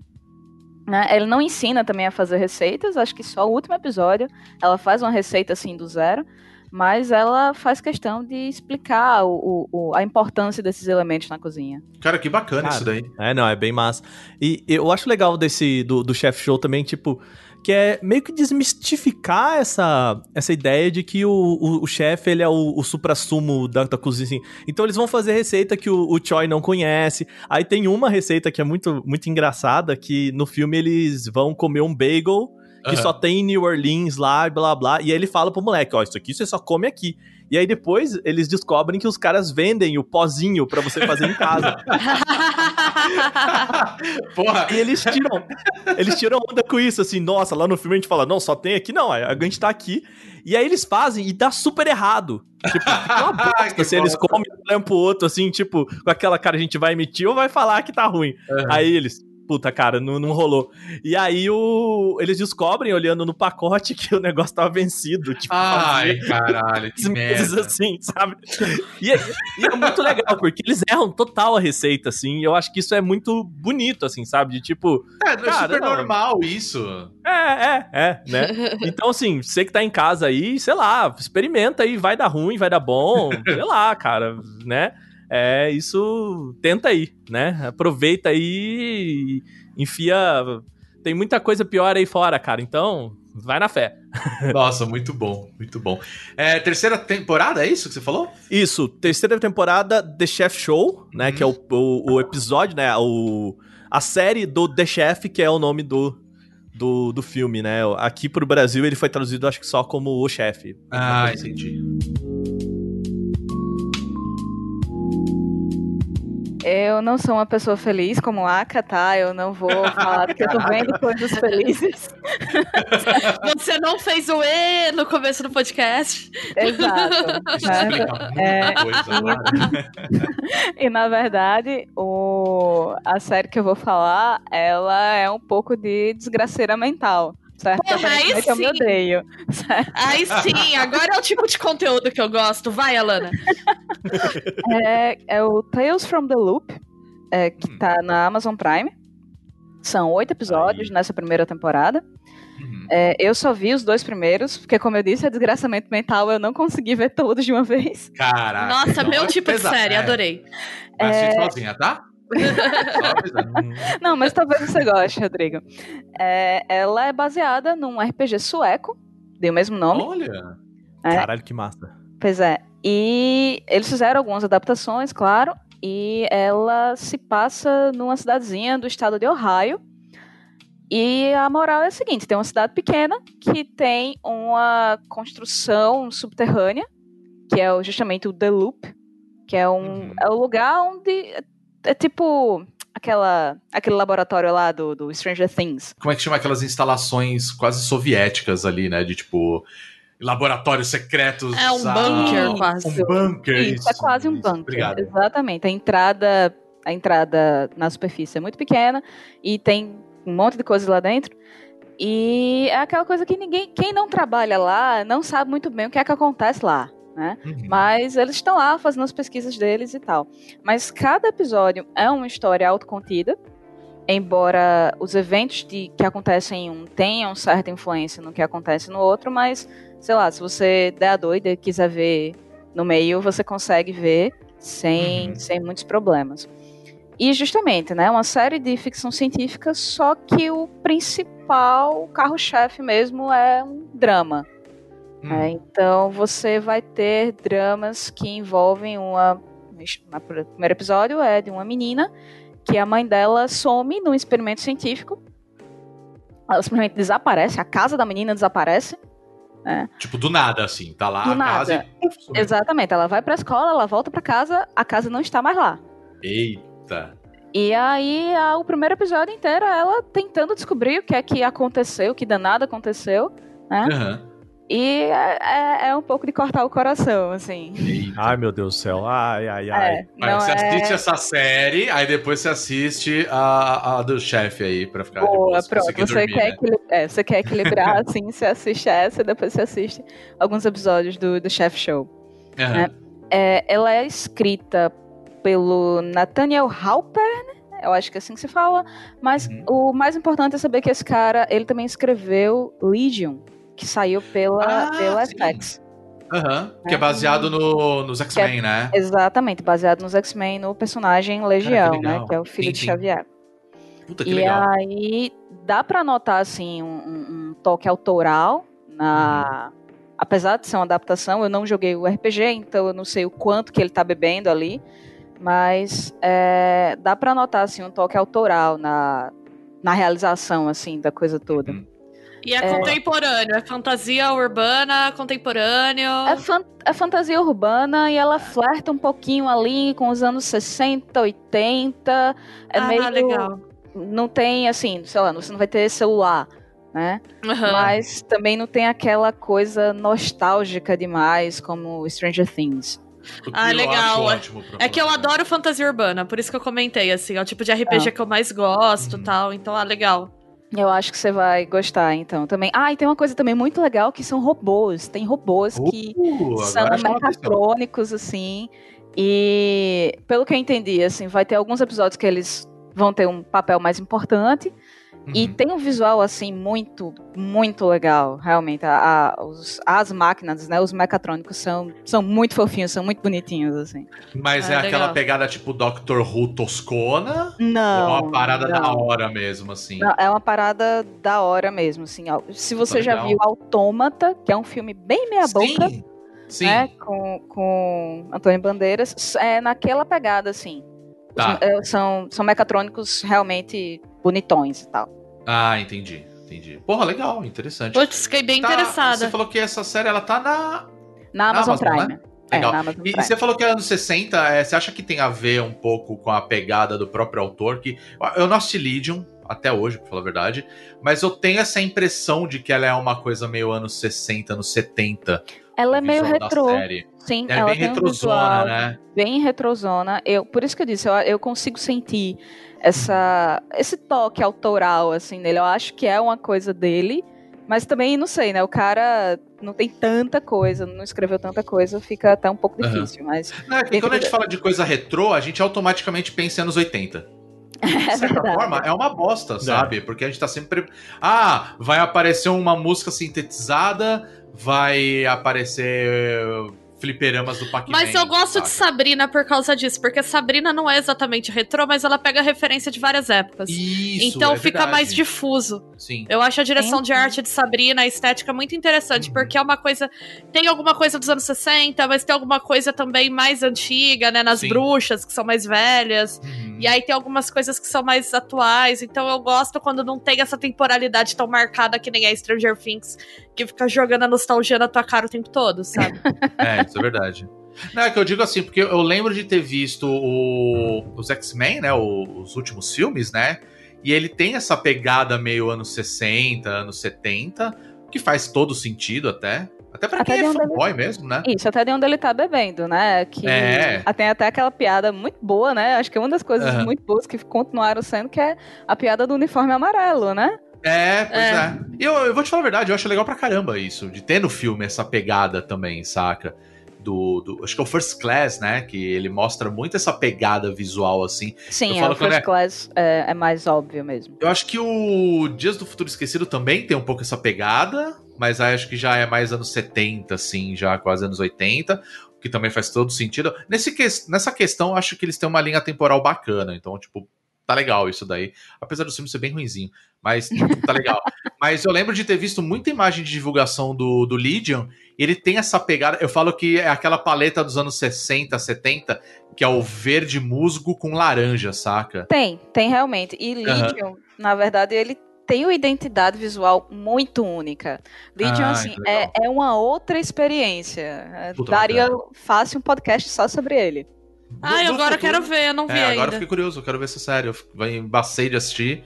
S8: Né? Ela não ensina também a fazer receitas, acho que só o último episódio ela faz uma receita assim do zero, mas ela faz questão de explicar o, o- o- a importância desses elementos na cozinha.
S5: Cara, que bacana
S6: Cara,
S5: isso daí.
S6: É, não, é bem massa. E eu acho legal desse do, do Chef Show também, tipo, que é meio que desmistificar essa, essa ideia de que o, o, o chefe, ele é o, o supra-sumo da, da cozinha, assim. Então eles vão fazer receita que o, o Choi não conhece. Aí tem uma receita que é muito, muito engraçada, que no filme eles vão comer um bagel que
S5: Aham.
S6: só tem em New Orleans lá, e blá blá. E aí ele fala pro moleque, ó, isso aqui você só come aqui. E aí depois eles descobrem que os caras vendem o pozinho pra você fazer em casa. [LAUGHS] [LAUGHS]
S5: Porra,
S6: E eles tiram, eles tiram onda com isso, assim, nossa, lá no filme a gente fala, não, só tem aqui, não, a gente tá aqui. E aí eles fazem e dá super errado. Tipo, [LAUGHS] fica uma bosta se eles comem um pro outro, assim, tipo, com aquela cara, a gente vai emitir ou vai falar que tá ruim.
S5: Uhum.
S6: Aí eles, puta, cara, não, não rolou. E aí o, eles descobrem, olhando no pacote, [LAUGHS] que o negócio tava vencido. Tipo,
S5: Ai, caralho, que [LAUGHS] merda.
S6: assim, sabe? E, é- e é muito legal, porque eles erram total a receita, assim, e eu acho que isso é muito bonito, assim, sabe? De tipo,
S5: É, é
S6: Cara,
S5: super
S6: não.
S5: normal isso.
S6: é, é, é, né? [LAUGHS] Então, assim, você que tá em casa aí, sei lá, experimenta aí, vai dar ruim, vai dar bom, sei lá, cara, né? É isso. Tenta aí, né? Aproveita aí e enfia. Tem muita coisa pior aí fora, cara. Então, vai na fé. [LAUGHS]
S5: Nossa, muito bom, muito bom. É, terceira temporada, é isso que você falou?
S6: Isso, terceira temporada The Chef Show, né? Que é o, o, o episódio, né? O, a série do The Chef, que é o nome do, do, do filme, né? Aqui pro Brasil ele foi traduzido, acho que só como O Chefe.
S5: Ah, entendi.
S8: Eu não sou uma pessoa feliz como Aka, tá? Eu não vou falar porque eu tô vendo [LAUGHS] coisas felizes. [LAUGHS]
S7: Você não fez o E no começo do podcast.
S8: Exato. [LAUGHS]
S5: Isso
S8: né?
S5: explica
S8: É,
S5: coisa.
S8: E na verdade, o... a série que eu vou falar, ela é um pouco de desgraceira mental. Certo?
S7: Porra, aí
S8: eu me
S7: sim.
S8: odeio. Certo?
S7: Aí sim, agora é o tipo de conteúdo que eu gosto. Vai, Alana. [LAUGHS]
S8: É, é o Tales from the Loop, é, que
S5: Hum.
S8: tá na Amazon Prime. São oito episódios nessa primeira temporada.
S5: Uhum.
S8: É, eu só vi os dois primeiros, porque, como eu disse, é desgraçamento mental, eu não consegui ver todos de uma [LAUGHS] vez.
S5: Caraca.
S7: Nossa,
S5: então
S7: meu
S5: é
S7: tipo de série,
S5: É,
S7: adorei.
S5: Vai assistir
S8: É.
S5: sozinha, tá? [LAUGHS]
S8: Não, mas talvez você goste, Rodrigo. É, ela é baseada num RPG sueco, de o mesmo nome.
S5: Olha.
S8: É.
S6: Caralho, que massa.
S8: Pois é. E eles fizeram algumas adaptações, claro. E ela se passa numa cidadezinha do estado de Ohio. E a moral é a seguinte: tem uma cidade pequena que tem uma construção subterrânea, que é o- justamente o The Loop, que é um
S5: Uhum.
S8: é o lugar onde é, tipo aquela aquele laboratório lá do, do Stranger Things.
S5: Como é que chama aquelas instalações quase soviéticas ali, né? De tipo. Laboratórios secretos.
S7: É um
S5: ah,
S7: bunker, quase.
S5: Um bunker.
S8: Isso, é quase um
S5: isso.
S8: bunker.
S5: Obrigado.
S8: Exatamente. A entrada, a entrada na superfície é muito pequena e tem um monte de coisas lá dentro. E é aquela coisa que ninguém, quem não trabalha lá, não sabe muito bem o que é que acontece lá, né?
S5: Uhum.
S8: Mas eles estão lá fazendo as pesquisas deles e tal. Mas cada episódio é uma história autocontida, embora os eventos de, que acontecem em um tenham certa influência no que acontece no outro, mas, sei lá, se você der a doida e quiser ver no meio, você consegue ver sem,
S5: Uhum.
S8: sem muitos problemas. E justamente, né, uma série de ficção científica, só que o principal carro-chefe mesmo é um drama.
S5: Hum.
S8: É, então você vai ter dramas que envolvem uma. O primeiro episódio é de uma menina que a mãe dela some num experimento científico. Ela simplesmente desaparece, a casa da menina desaparece.
S5: Tipo, do nada, assim. Tá lá
S8: Do
S5: a casa
S8: nada.
S5: e. Uf, sumiu.
S8: Exatamente, ela vai pra escola, ela volta pra casa, a casa não está mais lá.
S5: Eita.
S8: E aí, a- o primeiro episódio inteiro ela tentando descobrir o que é que aconteceu, o que danado aconteceu. Né?
S5: Aham.
S8: E é, é- é um pouco de cortar o coração, assim.
S5: Eita.
S6: Ai, meu Deus do céu. Ai, ai, ai.
S8: É, não
S5: você
S8: é...
S5: assiste essa série, aí depois você assiste a, a do chefe aí pra ficar de
S8: Boa, pronto. Você,
S5: dormir,
S8: quer,
S5: né?
S8: equili- é, você quer equilibrar, [LAUGHS] assim, você assiste essa e depois você assiste alguns episódios do, do Chef Show.
S5: Aham.
S8: É, ela é escrita pelo Nathaniel Halpern, eu acho que é assim que se fala, mas
S5: Uhum.
S8: o mais importante é saber que esse cara, ele também escreveu Legion, que saiu pela,
S5: Ah,
S8: pela
S5: sim.
S8: FX.
S5: Aham. Que é baseado no, nos X-Men, né?
S8: Exatamente, baseado nos X-Men, no personagem Legião,
S5: Cara, que
S8: né, que é o filho
S5: Sim,
S8: de
S5: sim.
S8: Xavier.
S5: Puta que
S8: E
S5: legal.
S8: aí dá pra notar assim um, um- toque autoral na
S5: Uhum.
S8: apesar de ser uma adaptação, eu não joguei o RPG, então eu não sei o quanto que ele tá bebendo ali, mas é, dá pra notar assim um toque autoral na na realização assim da coisa toda.
S5: Uhum.
S7: E é, contemporâneo, é fantasia urbana, contemporâneo.
S8: É, fan- é fantasia urbana e ela flerta um pouquinho ali com os anos 60, 80. É
S7: ah,
S8: meio.
S7: legal.
S8: Não tem, assim, sei lá, você não vai ter celular, né?
S7: Aham.
S8: Mas também não tem aquela coisa nostálgica demais como Stranger Things.
S7: Ah, legal.
S5: pra
S7: É que eu adoro fantasia urbana, por isso que eu comentei, assim, é o tipo de RPG
S8: Ah.
S7: que eu mais gosto e
S5: Uhum.
S7: tal. Então, ah, legal.
S8: Eu acho que você vai gostar, então, também. Ah, e tem uma coisa também muito legal que são robôs. Tem robôs que
S5: Uh,
S8: são
S5: chama atenção.
S8: mecatrônicos, assim. E, pelo que eu entendi, assim, vai ter alguns episódios que eles vão ter um papel mais importante. E
S5: Uhum.
S8: tem um visual, assim, muito, muito legal, realmente. A, a- os- as máquinas, né, os mecatrônicos são, são muito fofinhos, são muito bonitinhos, assim.
S5: Mas
S7: Ah,
S5: é aquela
S7: legal.
S5: pegada tipo Doctor Who toscona?
S8: Não.
S5: ou é uma parada
S8: não.
S5: da hora mesmo, assim?
S8: Não, é uma parada da hora mesmo, assim. ó. Se você já viu Autômata, que é um filme bem meia-boca,
S5: Sim, sim.
S8: né, com, com Antônio Bandeiras, é naquela pegada, assim. Os-
S5: Tá.
S8: é, são, são mecatrônicos realmente bonitões e tal.
S5: Ah, entendi, entendi. Porra, legal, interessante.
S7: Putz, fiquei bem
S5: Tá,
S7: interessada.
S5: Você falou que essa série, ela tá na...
S8: Na Amazon,
S5: Amazon,
S8: Prime.
S5: né?
S8: É,
S5: Legal.
S8: Amazon
S5: E, e você falou que é anos 60, é, você acha que tem a ver um pouco com a pegada do próprio autor? Que eu não assisti Legion até hoje, pra falar a verdade, mas eu tenho essa impressão de que ela é uma coisa meio anos 60, anos 70.
S8: Ela é meio retrô. Sim,
S5: Ela é
S8: ela
S5: bem
S8: tem um
S5: retrozona,
S8: visual
S5: né?
S8: bem retrozona. Eu, por isso que eu disse, eu, eu consigo sentir essa, esse toque autoral, assim, nele. Eu acho que é uma coisa dele, mas também, não sei, né? O cara não tem tanta coisa, não escreveu tanta coisa, fica até um pouco difícil, mas
S5: Não, é que quando a gente fala de coisa retrô, a gente automaticamente pensa em anos 80. [LAUGHS] De
S8: é
S5: certa
S8: verdade.
S5: forma, é uma bosta, sabe? Porque a gente tá sempre. Ah, vai aparecer uma música sintetizada, vai aparecer fliperamas do Pac-Man.
S7: Mas eu gosto de
S5: saca?
S7: Sabrina por causa disso, porque Sabrina não é exatamente retrô, mas ela pega referência de várias épocas.
S5: Isso,
S7: então
S5: é
S7: fica
S5: verdade.
S7: mais difuso.
S5: Sim.
S7: Eu acho a direção de arte de Sabrina, a estética muito interessante,
S5: Uhum.
S7: porque é uma coisa. Tem alguma coisa dos anos 60, mas tem alguma coisa também mais antiga, né? Nas
S5: Sim.
S7: bruxas, que são mais velhas.
S5: Uhum.
S7: E aí tem algumas coisas que são mais atuais. Então eu gosto quando não tem essa temporalidade tão marcada que nem a Stranger Things, que fica jogando a nostalgia na tua cara o tempo todo, sabe? [LAUGHS]
S5: É, isso é verdade. Não, é que eu digo assim, porque eu lembro de ter visto o- os X-Men, né? Os últimos filmes, né? E ele tem essa pegada meio anos 60, anos 70, que faz todo sentido até. Até pra
S8: Até
S5: quem é
S8: onde ele-
S5: fanboy mesmo, né?
S8: Isso, até de onde ele tá bebendo, né? Que
S5: É.
S8: tem até aquela piada muito boa, né? Acho que é uma das coisas
S5: Aham.
S8: muito boas que continuaram sendo, que é a piada do uniforme amarelo, né?
S5: É, pois
S7: É.
S5: é. E eu, eu vou te falar a verdade, eu acho legal pra caramba isso, de ter no filme essa pegada também, saca? Do, do- acho que é o First Class, né? Que ele mostra muito essa pegada visual, assim. Eu
S8: Sim,
S5: falo
S8: a
S5: quando
S8: First
S5: é-
S8: Class é, é mais óbvio mesmo.
S5: Eu acho que o Dias do Futuro Esquecido também tem um pouco essa pegada, mas acho que já é mais anos 70, assim, já quase anos 80, o que também faz todo sentido. Nesse que- nessa questão, acho que eles têm uma linha temporal bacana, então, tipo, tá legal isso daí. Apesar do filme ser bem ruinzinho, mas tá legal. [LAUGHS] mas eu lembro de ter visto muita imagem de divulgação do, do Legion, e ele tem essa pegada, eu falo que é aquela paleta dos anos 60, 70, que é o verde musgo com laranja, saca?
S8: Tem, tem realmente. E Legion, na verdade, ele tem uma identidade visual muito única. Legion,
S5: Ah,
S8: assim, é, é uma outra experiência. É,
S5: Puta,
S8: Daria
S5: bacana.
S8: fácil um podcast só sobre ele.
S7: Ai,
S5: Do- do
S7: agora eu
S5: futuro-
S7: quero ver, eu não vi
S5: É, agora eu
S7: ainda.
S5: fiquei curioso, eu quero ver essa série. Eu vai- embacei de assistir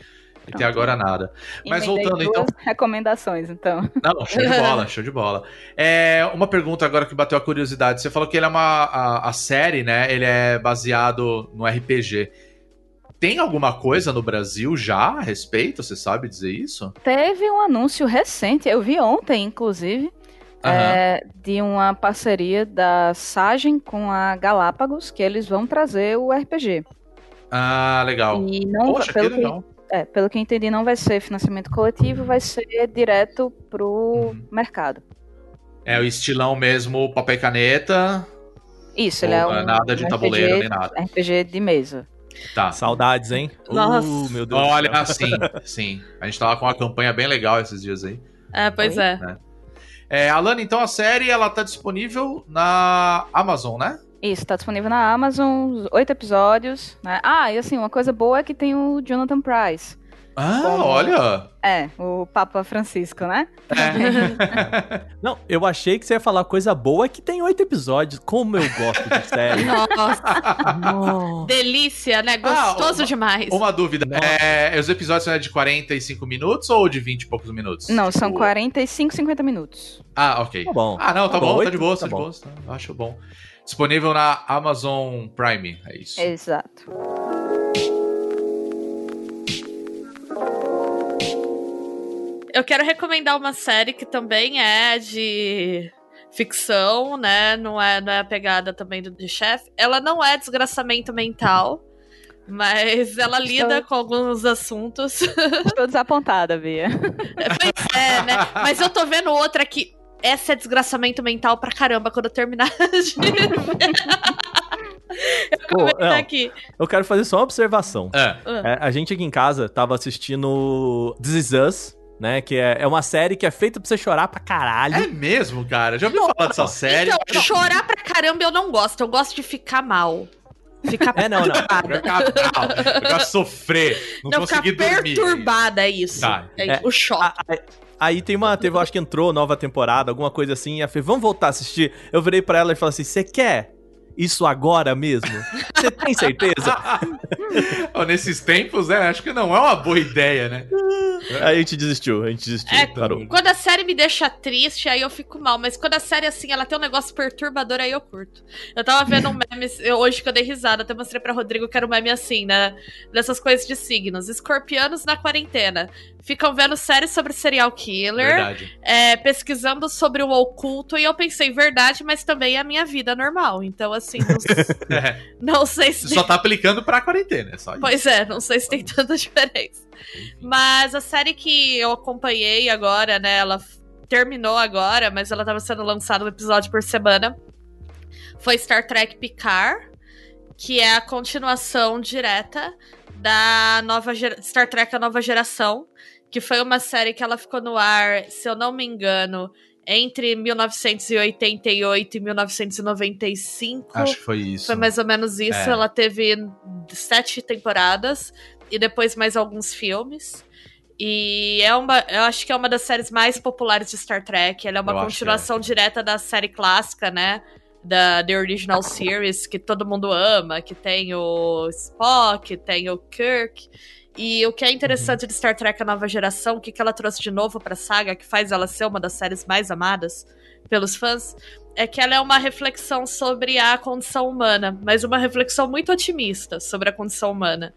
S5: e até agora nada. Mas
S8: Emendei
S5: voltando,
S8: duas
S5: então.
S8: recomendações, então.
S5: Não, não, show de bola, show de bola. É, uma pergunta agora que bateu a curiosidade. Você falou que ele é uma. A, a série, né? Ele é baseado no RPG. Tem alguma coisa no Brasil já a respeito? Você sabe dizer isso?
S8: Teve um anúncio recente, eu vi ontem, inclusive,
S5: Aham.
S8: é, de uma parceria da Sagem com a Galápagos, que eles vão trazer o RPG.
S5: Ah, legal.
S8: E não,
S5: Poxa, que
S8: pelo, que,
S5: legal.
S8: é, pelo que entendi, não vai ser financiamento coletivo, vai ser direto pro
S5: Uhum.
S8: mercado.
S5: É o estilão mesmo, papel e caneta.
S8: Isso, ele é um,
S5: nada de
S8: um
S5: tabuleiro
S8: RPG,
S5: nem nada.
S8: RPG de mesa.
S5: Tá.
S6: Saudades, hein? [LAUGHS]
S7: Nossa.
S6: Uh, meu Deus.
S5: Olha, sim, sim. A gente tava com uma campanha bem legal esses dias aí.
S7: É, pois
S8: Oi?
S7: é.
S5: É, Alana, então a série ela tá disponível na Amazon, né?
S8: Isso, tá disponível na Amazon, oito episódios. Né? Ah, e assim, uma coisa boa é que tem o Jonathan Price.
S5: Ah,
S8: Como-
S5: olha!
S8: É, o Papa Francisco, né?
S5: É. [LAUGHS]
S6: Não, eu achei que você ia falar coisa boa que tem oito episódios. Como eu gosto de série. [LAUGHS]
S7: Nossa, delícia, né? Gostoso
S5: uma-
S7: demais.
S5: Uma dúvida. É, os episódios são de 45 minutos ou de 20 e poucos minutos?
S8: Não, são
S5: Tipo-
S8: 45, 50 minutos.
S5: Ah, ok.
S6: Tá bom.
S5: Ah, não, tá,
S6: Tá
S5: bom,
S6: bom,
S5: tá de boa,
S6: tá
S5: tá de boa. tá- Acho bom. Disponível na Amazon Prime, é isso.
S8: Exato.
S7: Eu quero recomendar uma série que também é de ficção, né? Não é, não é a pegada também do de chefe. Ela não é desgraçamento mental, Mas ela lida com alguns assuntos. [LAUGHS]
S8: Estou desapontada, Bia.
S7: pois é, né? Mas eu tô vendo outra que. Essa é desgraçamento mental pra caramba quando eu terminar [LAUGHS] de. Eu
S6: Pô, não.
S7: aqui.
S6: Eu quero fazer só uma observação.
S5: É.
S6: É, a gente aqui em casa tava assistindo This Is Us, né? Que é, é uma série que é feita pra você chorar pra caralho.
S5: É mesmo, cara. Já ouviu falar dessa série?
S7: Então, chorar pra caramba eu não gosto. Eu gosto de ficar mal. Ficar [LAUGHS]
S6: É, não, não.
S5: Ficar mal, ficar sofrer, não,
S7: Não, ficar
S5: conseguir dormir.
S7: perturbada, é isso.
S5: Tá.
S7: É,
S6: É,
S7: o choque.
S6: A- a- Aí tem uma, teve, eu acho que entrou nova temporada, alguma coisa assim, e a Fê, vamos voltar a assistir. Eu virei pra ela e falei assim: você quer isso agora mesmo? Você tem certeza?
S5: Nesses tempos, né? Acho que não é uma boa ideia, né?
S6: Aí a gente desistiu, a gente desistiu,
S7: É,
S6: parou.
S7: Quando a série me deixa triste, aí eu fico mal. Mas quando a série, assim, ela tem um negócio perturbador, aí eu curto. Eu tava vendo [LAUGHS] um meme eu- hoje que eu dei risada, até mostrei pra Rodrigo que era um meme assim, né? Dessas coisas de signos. Escorpianos na quarentena. Ficam vendo séries sobre serial killer,
S5: Verdade.
S7: é, pesquisando sobre o oculto, e eu pensei, verdade, mas também é a minha vida normal. Então, assim, não, [LAUGHS]
S5: É,
S7: não sei se.
S5: você só tá aplicando pra quarentena, é só isso.
S7: Pois é, não sei se tem tanta diferença. Mas a série que eu acompanhei agora, né? Ela terminou agora, mas ela tava sendo lançada um episódio por semana. Foi Star Trek Picard, que é a continuação direta da nova Star Trek A Nova Geração, que foi uma série que ela ficou no ar, se eu não me engano, entre 1988 e 1995.
S5: Acho que foi isso.
S7: Foi mais ou menos isso.
S5: É.
S7: Ela teve sete temporadas e depois mais alguns filmes. E é uma, eu acho que é uma das séries mais populares de Star Trek. Ela é uma
S5: Eu acho
S7: continuação direta da série clássica, né? Da The Original Series, que todo mundo ama, que tem o Spock, tem o Kirk. E o que é interessante de Star Trek A Nova Geração, o que, que ela trouxe de novo pra saga, que faz ela ser uma das séries mais amadas pelos fãs, é que ela é uma reflexão sobre a condição humana, mas uma reflexão muito otimista sobre a condição humana.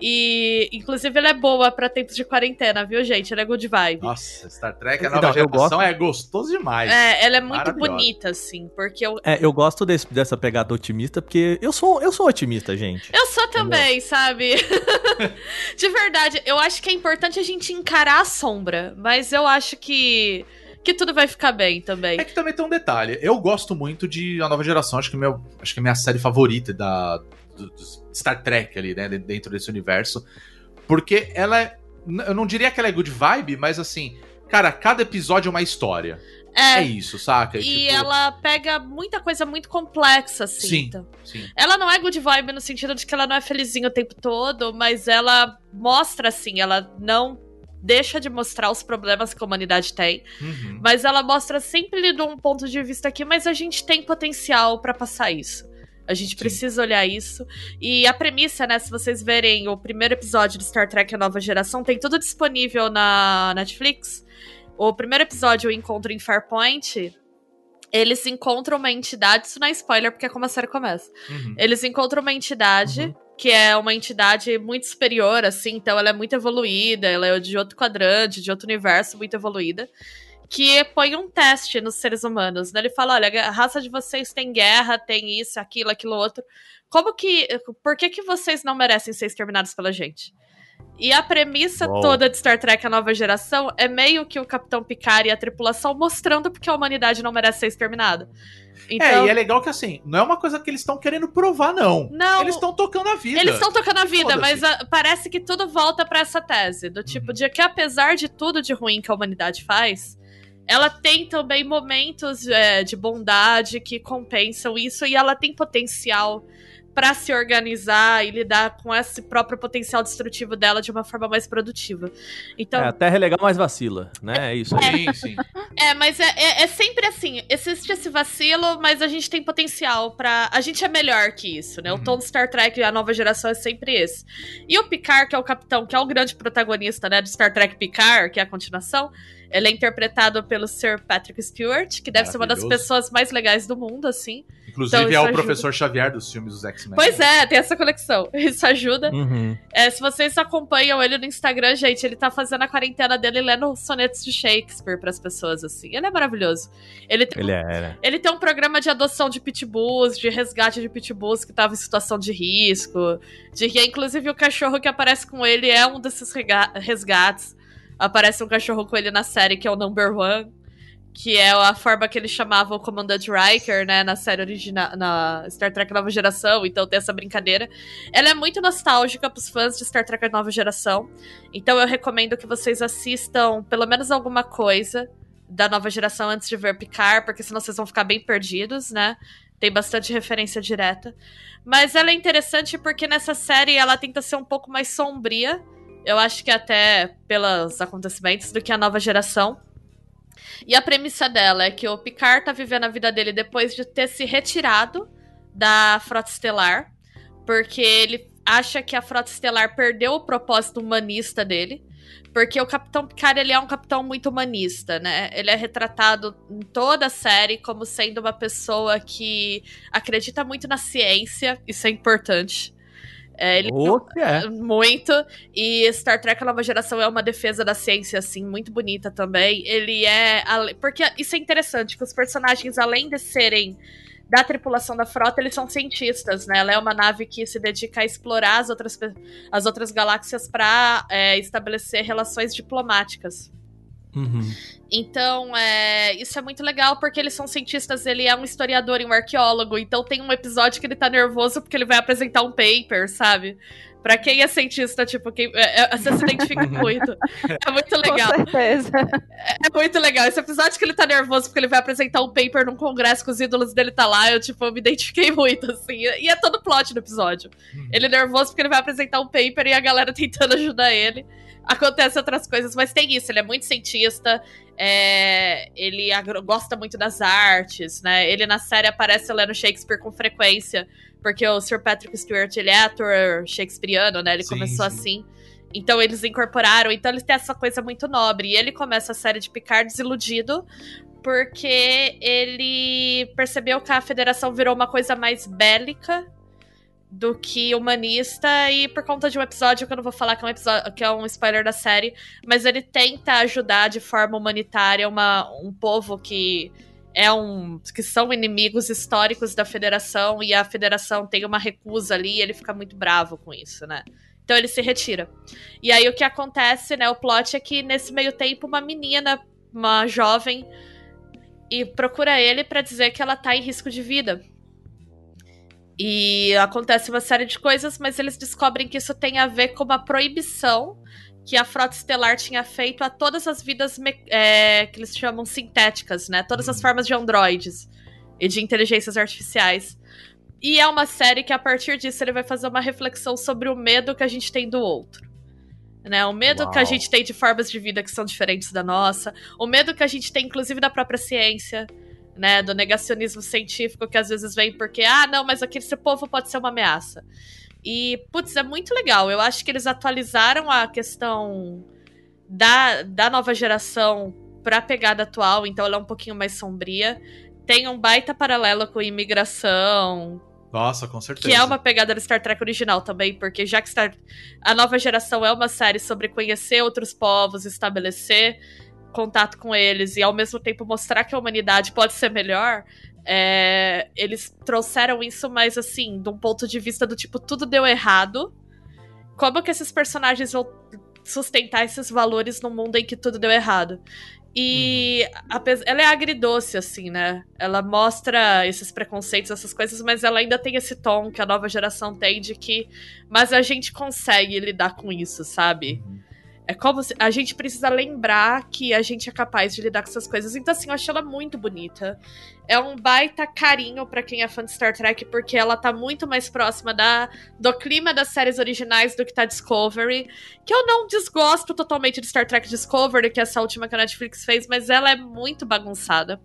S7: E, inclusive, ela é boa pra tempos de quarentena, viu, gente? Ela é good vibe.
S5: Nossa, Star Trek, a
S6: Não,
S5: nova
S6: eu
S5: geração
S6: gosto.
S5: é gostoso demais.
S7: É, ela é muito bonita, assim, porque eu,
S6: É, eu gosto desse- dessa pegada otimista, porque eu sou, eu sou otimista, gente.
S7: Eu sou também, sabe? [LAUGHS] De verdade, eu acho que é importante a gente encarar a sombra, mas eu acho que que tudo vai ficar bem também.
S5: É que também tem um detalhe. Eu gosto muito de A Nova Geração. Acho que, meu, acho que é a minha série favorita da, do, do Star Trek ali, né? de- Dentro desse universo. Porque ela é. Eu não diria que ela é good vibe, mas assim. Cara, cada episódio é uma história. É,
S7: É,
S5: isso, saca?
S7: e
S5: Tipo,
S7: ela pega muita coisa muito complexa, assim.
S5: Sim.
S7: então.
S5: Sim.
S7: Ela não é good vibe no sentido de que ela não é felizinha o tempo todo, mas ela mostra, assim, ela não deixa de mostrar os problemas que a humanidade tem.
S5: Uhum.
S7: Mas ela mostra sempre de um ponto de vista aqui, mas a gente tem potencial pra passar isso. A gente precisa olhar isso. E a premissa, né? Se vocês verem o primeiro episódio de Star Trek A Nova Geração, tem tudo disponível na Netflix. O primeiro episódio, o Encontro em Farpoint, eles encontram uma entidade. Isso não é spoiler, porque é como a série começa.
S5: Uhum.
S7: Eles encontram uma entidade. Que é uma entidade muito superior, assim, então ela é muito evoluída, ela é de outro quadrante, de outro universo, muito evoluída que põe um teste nos seres humanos. Né? Ele fala: olha, a raça de vocês tem guerra, tem isso, aquilo, aquilo outro. Como que. Por que, que vocês não merecem ser exterminados pela gente? E a premissa
S6: Uau.
S7: toda de Star Trek A Nova Geração é meio que o Capitão Picard e a tripulação mostrando porque a humanidade não merece ser exterminada. Então,
S5: É, e é legal que assim, não é uma coisa que eles estão querendo provar, não.
S7: Não,
S5: Eles estão tocando a vida.
S7: Eles estão tocando a vida, mas ah, parece que tudo volta pra essa tese. Do tipo,
S5: Uhum.
S7: de que apesar de tudo de ruim que a humanidade faz, ela tem também momentos é, de bondade que compensam isso e ela tem potencial pra se organizar e lidar com esse próprio potencial destrutivo dela de uma forma mais produtiva. Então,
S6: É, a Terra é legal, mas vacila, né? É isso aí.
S5: Sim, sim.
S7: é, mas é, é, é sempre assim, existe esse vacilo, mas a gente tem potencial pra. A gente é melhor que isso, né? O
S5: Uhum.
S7: tom do Star Trek, a nova geração, é sempre esse. E o Picard, que é o capitão, que é o grande protagonista, né, do Star Trek Picard, que é a continuação, ele é interpretado pelo Sir Patrick Stewart, que deve ser uma das pessoas mais legais do mundo, assim.
S5: Inclusive
S7: Então,
S5: é o
S7: ajuda.
S5: professor Xavier dos filmes dos X-Men.
S7: Pois é, tem essa conexão. [LAUGHS] Isso ajuda.
S6: Uhum.
S7: É, se vocês acompanham ele no Instagram, gente, ele tá fazendo a quarentena dele lendo sonetos de Shakespeare pras pessoas, assim. Ele é maravilhoso. Ele tem,
S6: Ele era.
S7: ele tem um programa de adoção de pitbulls, de resgate de pitbulls que tava em situação de risco. De que, inclusive, o cachorro que aparece com ele é um desses resgates. Aparece um cachorro com ele na série, que é o Number One. Que é a forma que ele chamava o comandante Riker, né, na série original, na Star Trek Nova Geração, então tem essa brincadeira. Ela é muito nostálgica pros fãs de Star Trek Nova Geração, então eu recomendo que vocês assistam pelo menos alguma coisa da nova geração antes de ver Picard, porque senão vocês vão ficar bem perdidos, né? Tem bastante referência direta. Mas ela é interessante porque nessa série ela tenta ser um pouco mais sombria, eu acho que até pelos acontecimentos, do que a nova geração. E a premissa dela é que o Picard tá vivendo a vida dele depois de ter se retirado da Frota Estelar, porque ele acha que a Frota Estelar perdeu o propósito humanista dele. Porque o Capitão Picard, ele é um capitão muito humanista, né? Ele é retratado em toda a série como sendo uma pessoa que acredita muito na ciência, isso é importante. É, ele
S6: O que é?
S7: muito. E Star Trek A Nova Geração é uma defesa da ciência, assim, muito bonita também. Ele é. Porque isso é interessante, que os personagens, além de serem da tripulação da frota, eles são cientistas, né? Ela é uma nave que se dedica a explorar as outras, as outras galáxias para estabelecer relações diplomáticas.
S6: Uhum.
S7: Então, é, isso é muito legal porque eles são cientistas, ele é um historiador e um arqueólogo. Então tem um episódio que ele tá nervoso porque ele vai apresentar um paper, sabe? Pra quem é cientista, tipo, quem, é, é, você se identifica [LAUGHS] muito. É muito legal.
S8: Com certeza.
S7: É muito legal. Esse episódio que ele tá nervoso porque ele vai apresentar um paper num congresso que os ídolos dele tá lá, eu, tipo, eu me identifiquei [LAUGHS] muito, assim. E é todo plot do episódio. Ele é nervoso porque ele vai apresentar um paper e a galera [LAUGHS] tentando ajudar ele. Acontece outras coisas, mas tem isso, ele é muito cientista, é, ele gosta muito das artes, né? Ele na série aparece lendo Shakespeare com frequência, porque o Sir Patrick Stewart, ele é ator shakespeariano, né? Ele
S5: Sim,
S7: começou
S5: sim.
S7: assim. Então eles incorporaram, então eles têm essa coisa muito nobre. E ele começa a série de Picard desiludido, porque ele percebeu que a federação virou uma coisa mais bélica do que humanista e por conta de um episódio que eu não vou falar que é um episódio que é um spoiler da série, mas ele tenta ajudar de forma humanitária uma, um povo que é um que são inimigos históricos da Federação e a Federação tem uma recusa ali e ele fica muito bravo com isso, né? Então ele se retira. E aí o que acontece, né, o plot é que nesse meio tempo uma menina, uma jovem e procura ele pra dizer que ela tá em risco de vida. E acontece uma série de coisas, mas eles descobrem que isso tem a ver com uma proibição que a Frota Estelar tinha feito a todas as vidas é, que eles chamam sintéticas, né? Todas as formas de androides e de inteligências artificiais. E é uma série que, a partir disso, ele vai fazer uma reflexão sobre o medo que a gente tem do outro. Né? O medo que a
S5: Uau.
S7: gente tem de formas de vida que são diferentes da nossa. O medo que a gente tem, inclusive, da própria ciência. Né, do negacionismo científico que às vezes vem porque, ah, não, mas aquele esse povo pode ser uma ameaça. E, putz, é muito legal. Eu acho que eles atualizaram a questão da, da nova geração pra pegada atual, então ela é um pouquinho mais sombria. Tem um baita paralelo com imigração,
S5: Nossa, com certeza.
S7: que é uma pegada do Star Trek original também, porque já que Star... a nova geração é uma série sobre conhecer outros povos, estabelecer contato com eles e ao mesmo tempo mostrar que a humanidade pode ser melhor, é, eles trouxeram isso, mas assim, de um ponto de vista do tipo, tudo deu errado. Como que esses personagens vão sustentar esses valores num mundo em que tudo deu errado? E apes- ela é agridoce, assim, né? Ela mostra esses preconceitos, essas coisas, mas ela ainda tem esse tom que a nova geração tem de que. Mas a gente consegue lidar com isso, sabe? É como se. A gente precisa lembrar que a gente é capaz de lidar com essas coisas. Então, assim, eu achei ela muito bonita. É um baita carinho pra quem é fã de Star Trek, porque ela tá muito mais próxima da, do clima das séries originais do que tá Discovery. Que eu não desgosto totalmente de Star Trek Discovery, que é essa última que a Netflix fez, mas ela é muito bagunçada.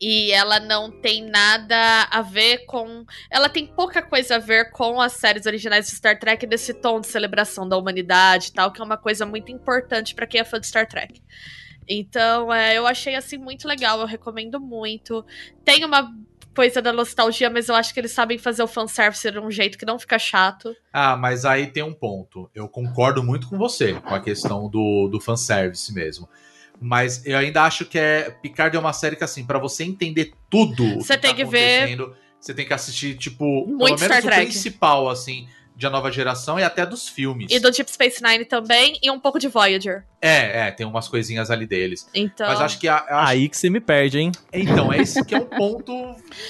S7: E ela não tem nada a ver com. Ela tem pouca coisa a ver com as séries originais de Star Trek desse tom de celebração da humanidade e tal, que é uma coisa muito importante pra quem é fã de Star Trek. Então, é, eu achei assim muito legal, eu recomendo muito. Tem uma coisa da nostalgia, mas eu acho que eles sabem fazer o fanservice de um jeito que não fica chato.
S5: Ah, mas aí tem um ponto. Eu concordo muito com você com a questão do, do fanservice mesmo. Mas eu ainda acho que é. Picard é uma série que, assim, pra você entender tudo. o
S7: Você tem
S5: tá
S7: que ver-
S5: acontecendo, Você tem que assistir, tipo,
S7: Muito
S5: pelo menos
S7: Star
S5: o
S7: Trek.
S5: principal, assim, de A Nova Geração e até dos filmes.
S7: E do Deep Space Nine também, e um pouco de Voyager.
S5: É, é, tem umas coisinhas ali deles.
S7: Então.
S5: Mas acho que. A,
S6: Aí que você me perde, hein?
S5: Então, é esse que é um ponto.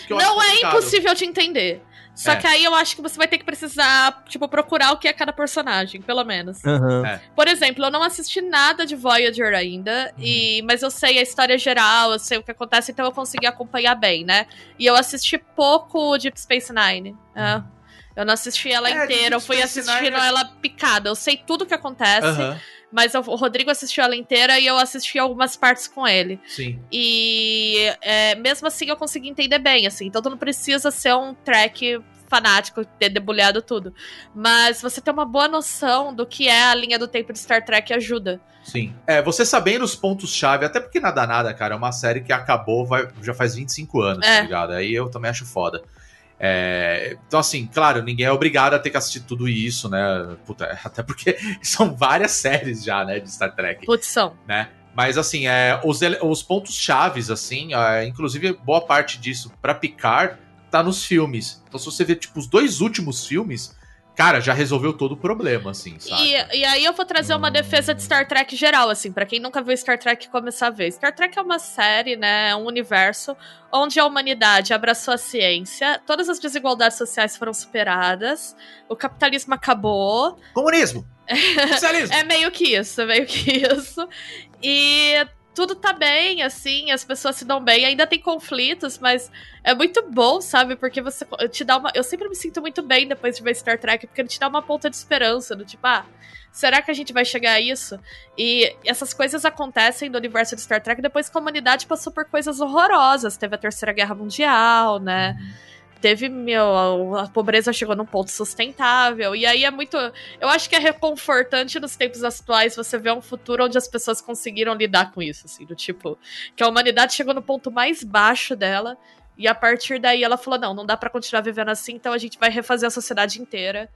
S5: Que eu
S7: não
S5: acho
S7: é
S5: complicado.
S7: impossível de entender. Só
S5: É.
S7: que aí eu acho que você vai ter que precisar, tipo, procurar o que é cada personagem, pelo menos.
S6: Aham.
S5: É.
S7: Por exemplo, eu não assisti nada de Voyager ainda,
S5: Uhum.
S7: e mas eu sei a história geral, eu sei o que acontece, então eu consegui acompanhar bem, né? E eu assisti pouco Deep Space Nine. é. Eu não assisti ela
S5: Uhum. É,
S7: inteira, eu fui assistindo
S5: Nine
S7: ela picada. Eu sei tudo o que acontece,
S5: Aham,
S7: mas o Rodrigo assistiu ela inteira e eu assisti algumas partes com ele.
S5: sim.
S7: E é, mesmo assim eu consegui entender bem, assim. Então tu não precisa ser um track fanático, ter debulhado tudo. Mas você ter uma boa noção do que é a linha do tempo de Star Trek ajuda.
S5: Sim. É, você sabendo os pontos-chave, até porque nada nada, cara, é uma série que acabou vai, já faz 25 anos,
S7: É.
S5: tá ligado? Aí eu também acho foda. É, então, assim, claro, ninguém é obrigado a ter que assistir tudo isso, né? Puta, [LAUGHS] até porque são várias séries já, né, de Star Trek,
S7: Putz, são.
S5: né? Mas, assim, é, os, os pontos chaves, assim, é, inclusive boa parte disso pra Picard tá nos filmes. Então, se você ver, tipo, os dois últimos filmes, cara, já resolveu todo o problema, assim, sabe?
S7: E, e aí eu vou trazer uma defesa de Star Trek geral, assim, pra quem nunca viu Star Trek começar a ver. Star Trek é uma série, né, é um universo onde a humanidade abraçou a ciência, todas as desigualdades sociais foram superadas, o capitalismo acabou,
S5: Comunismo! [LAUGHS] Socialismo!
S7: É meio que isso, é meio que isso. E tudo tá bem, assim, as pessoas se dão bem. Ainda tem conflitos, mas é muito bom, sabe? Porque você te dá uma. Eu sempre me sinto muito bem depois de ver Star Trek, porque ele te dá uma ponta de esperança, do tipo, ah. Será que a gente vai chegar a isso? E essas coisas acontecem no universo de Star Trek depois que a humanidade passou por coisas horrorosas. Teve a Terceira Guerra Mundial, né? Teve, meu, a pobreza chegou num ponto sustentável. E aí é muito. Eu acho que é reconfortante nos tempos atuais você ver um futuro onde as pessoas conseguiram lidar com isso, assim, do tipo, que a humanidade chegou no ponto mais baixo dela. E a partir daí ela falou: não, não dá pra continuar vivendo assim, então a gente vai refazer a sociedade inteira.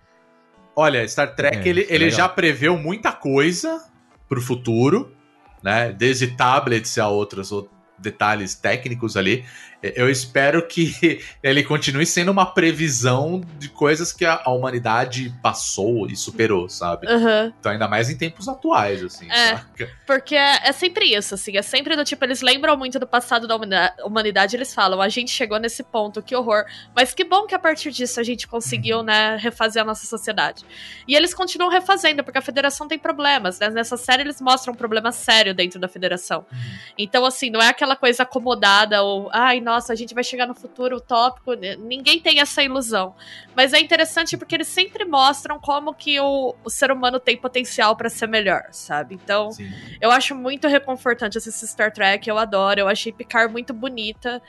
S5: Olha, Star Trek,
S6: É,
S5: ele,
S6: é
S5: ele
S6: legal.
S5: já preveu muita coisa pro futuro, né? Desde tablets a outros detalhes técnicos ali. Eu espero que [LAUGHS] ele continue sendo uma previsão de coisas que a, humanidade passou e superou, sabe?
S7: Aham.
S5: Então, ainda mais em tempos atuais, assim,
S7: É.
S5: saca?
S7: Porque é, é sempre isso, assim, é sempre do tipo, eles lembram muito do passado da humanidade, eles falam, a gente chegou nesse ponto, que horror. Mas que bom que a partir disso a gente conseguiu, né, refazer a nossa sociedade. E eles continuam refazendo, porque a federação tem problemas, né? Nessa série eles mostram um problema sério dentro da federação. Então, assim, não é aquela coisa acomodada ou, ai, nossa, a gente vai chegar no futuro utópico. N- Ninguém tem essa ilusão. Mas é interessante porque eles sempre mostram como que o, o ser humano tem potencial pra ser melhor, sabe? Então,
S5: Sim.
S7: eu acho muito reconfortante assistir Star Trek, eu adoro. Eu achei Picard muito bonita.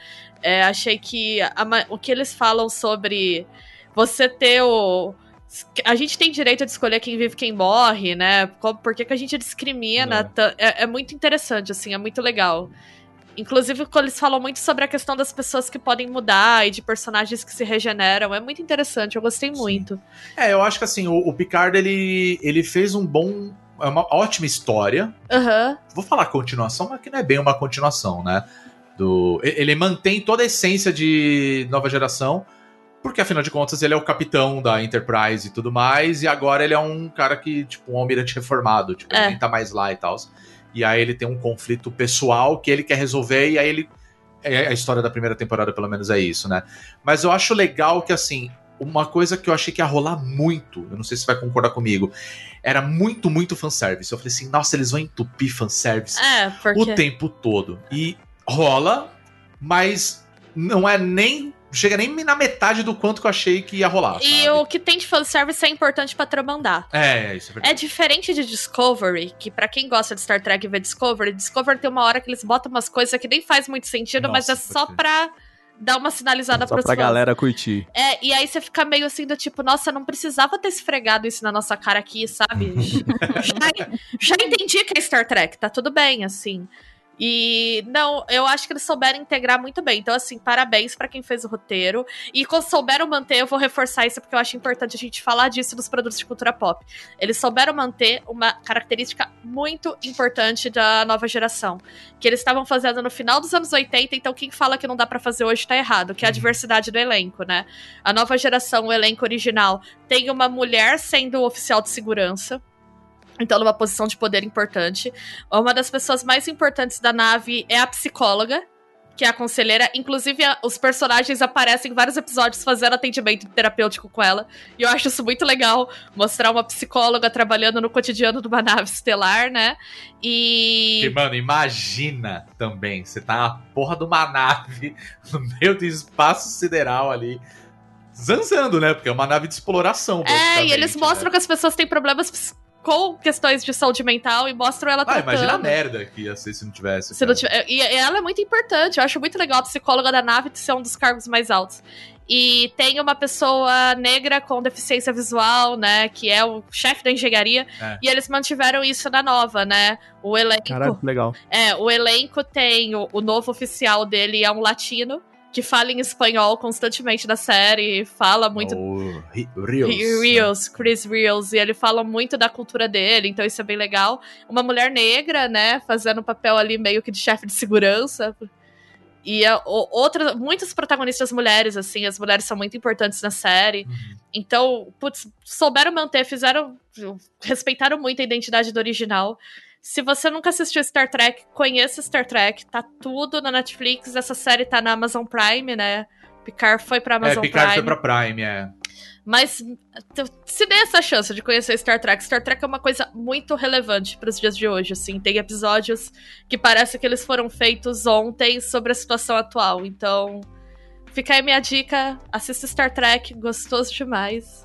S7: É, achei que a o que eles falam sobre você ter o. A gente tem direito de escolher quem vive e quem morre, né? Por que, que a gente discrimina?
S6: É.
S7: É. é muito interessante, assim, é muito legal. Inclusive, quando eles falam muito sobre a questão das pessoas que podem mudar e de personagens que se regeneram. É muito interessante, eu gostei
S5: Sim.
S7: muito.
S5: É, eu acho que assim, o, o Picard, ele, ele fez um bom. É uma ótima história.
S7: Aham.
S5: Vou falar continuação, mas que não é bem uma continuação, né? Do, ele mantém toda a essência de nova geração, porque afinal de contas ele é o capitão da Enterprise e tudo mais, e agora ele é um cara que, tipo, um almirante reformado, tipo,
S7: É.
S5: ele nem tá mais lá e tal. E aí ele tem um conflito pessoal que ele quer resolver, e aí ele. é, A história da primeira temporada, pelo menos, é isso, né? Mas eu acho legal que, assim, uma coisa que eu achei que ia rolar muito, eu não sei se você vai concordar comigo, era muito, muito fanservice. Eu falei assim, nossa, eles vão entupir fanservice
S7: É, porque.
S5: o tempo todo. E rola, mas não é nem. Chega nem na metade do quanto que eu achei que ia rolar.
S7: E
S5: sabe?
S7: o que tem de fanservice é importante pra trama andar.
S5: É, isso é
S7: É
S5: verdade.
S7: diferente de Discovery, que pra quem gosta de Star Trek e vê Discovery, Discovery tem uma hora que eles botam umas coisas que nem faz muito sentido, mas
S5: Nossa,
S7: é só pra dar uma sinalizada
S6: Só
S7: pros
S6: pra
S7: fãs.
S6: galera curtir.
S7: É, e aí você fica meio assim do tipo, nossa, não precisava ter esfregado isso na nossa cara aqui, sabe? [LAUGHS] já, já entendi que é Star Trek, tá tudo bem, assim. E não, eu acho que eles souberam integrar muito bem. Então, assim, parabéns pra quem fez o roteiro. E quando souberam manter, eu vou reforçar isso porque eu acho importante a gente falar disso dos produtos de cultura pop. Eles souberam manter uma característica muito importante da nova geração. Que eles estavam fazendo no final dos anos 80, então quem fala que não dá pra fazer hoje tá errado, que é a diversidade do elenco, né? A nova geração, o elenco original, tem uma mulher sendo oficial de segurança. Então, numa posição de poder importante. Uma das pessoas mais importantes da nave é a psicóloga, que é a conselheira. Inclusive, a- os personagens aparecem em vários episódios fazendo atendimento terapêutico com ela. E eu acho isso muito legal, mostrar uma psicóloga trabalhando no cotidiano de uma nave estelar, né? E.
S5: Mano, imagina também, você tá na porra de uma nave [LAUGHS] no meio do espaço sideral ali, zanzando, né? Porque é uma nave de exploração.
S7: É, e eles mostram
S5: né?
S7: que as pessoas têm problemas com questões de saúde mental e mostram ela
S5: Ah,
S7: tratando.
S5: imagina a merda que ia ser se não tivesse.
S7: Se não
S5: cara.
S7: tiver- e ela é muito importante. Eu acho muito legal a psicóloga da nave ser um dos cargos mais altos. E tem uma pessoa negra com deficiência visual, né? Que é o chefe da engenharia.
S5: É.
S7: E eles mantiveram isso na nova, né? O elenco.
S6: Caralho, legal.
S7: É, o elenco tem o, o novo oficial dele é um latino que fala em espanhol constantemente da série, fala muito
S5: O Ri- Rios. né?
S7: Reels, Chris Reels, e ele fala muito da cultura dele, então isso é bem legal. Uma mulher negra, né, fazendo um papel ali meio que de chefe de segurança. E a, o- outra, muitas protagonistas mulheres, assim, as mulheres são muito importantes na série.
S5: Uhum.
S7: Então, putz, souberam manter, fizeram. respeitaram muito a identidade do original. Se você nunca assistiu Star Trek, conheça Star Trek. Tá tudo na Netflix. Essa série tá na Amazon Prime, né? Picard foi pra
S5: É,
S7: Amazon
S5: Picard
S7: Prime.
S5: foi pra Prime, é.
S7: Mas se dê essa chance de conhecer Star Trek. Star Trek é uma coisa muito relevante para os dias de hoje, assim. Tem episódios que parece que eles foram feitos ontem sobre a situação atual. Então, fica aí minha dica. Assista Star Trek, gostoso demais.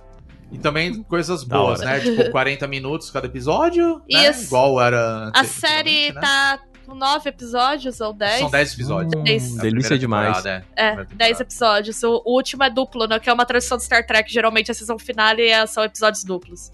S5: E também coisas
S6: Da
S5: boas, né? Tipo, [LAUGHS] 40 minutos cada episódio. Né?
S7: Isso.
S5: Igual era.
S7: A série
S5: né?
S7: tá com nove episódios ou dez.
S5: São 10 episódios.
S6: Hum,
S7: Dez.
S6: Delícia demais.
S7: É,
S5: Primeira
S7: 10
S5: temporada.
S7: episódios. O, último é duplo, né? Que é uma tradição de Star Trek. Geralmente a season finale é- são episódios duplos.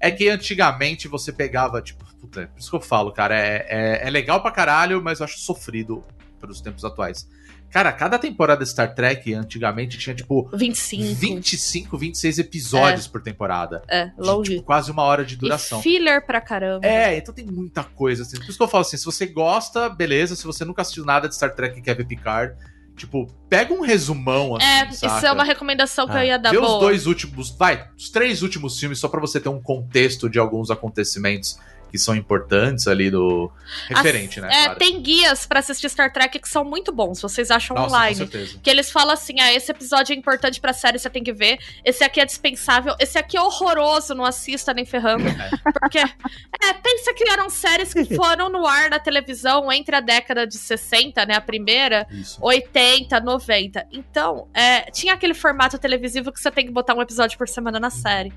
S5: É que antigamente você pegava, tipo, puta, é por isso que eu falo, cara, é, é, é legal pra caralho, mas eu acho sofrido pelos tempos atuais. Cara, cada temporada de Star Trek antigamente tinha, tipo,
S7: 25.
S5: 25, 26 episódios por temporada.
S7: É,
S5: De,
S7: longe.
S5: tipo, quase uma hora de duração.
S7: E filler pra caramba.
S5: É, então tem muita coisa, assim. Por isso que eu falo assim, se você gosta, beleza. Se você nunca assistiu nada de Star Trek e quer ver Picard, tipo, pega um resumão, assim,
S7: É, isso
S5: saca?
S7: é uma recomendação que
S6: Ah,
S7: eu ia dar
S5: Vê
S7: boa.
S5: os dois últimos, vai, os três últimos filmes, só pra você ter um contexto de alguns acontecimentos que são importantes ali do. Referente, né?
S7: É,
S5: claro.
S7: tem guias pra assistir Star Trek que são muito bons, vocês acham
S5: Nossa,
S7: online.
S5: com certeza.
S7: Que eles falam assim: ah, esse episódio é importante pra série, você tem que ver. Esse aqui é dispensável. Esse aqui é horroroso, não assista nem ferrando. [LAUGHS] Porque, é, pensa que eram séries que foram no ar na televisão entre a década de 60, né, a primeira,
S5: Isso.
S7: 80, 90. Então, é, tinha aquele formato televisivo que você tem que botar um episódio por semana na série.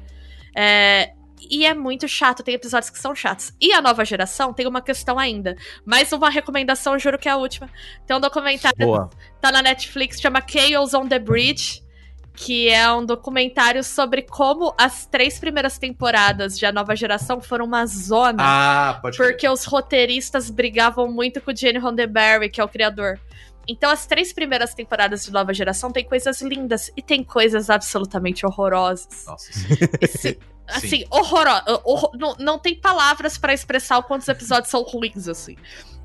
S7: É, e é muito chato, tem episódios que são chatos. E a nova geração tem uma questão ainda. Mais uma recomendação, juro que é a última. Tem um documentário,
S6: Boa.
S7: tá na Netflix, chama Chaos on the Bridge. Que é um documentário sobre como as três primeiras temporadas de A Nova Geração foram uma zona.
S5: Ah, pode.
S7: Porque os roteiristas brigavam muito com o Gene Roddenberry, que é o criador. Então, as três primeiras temporadas de Nova Geração tem coisas lindas e tem coisas absolutamente horrorosas.
S5: Nossa.
S7: Esse- [LAUGHS] assim, horrorosa. não, não tem palavras pra expressar o quantos episódios são ruins, assim.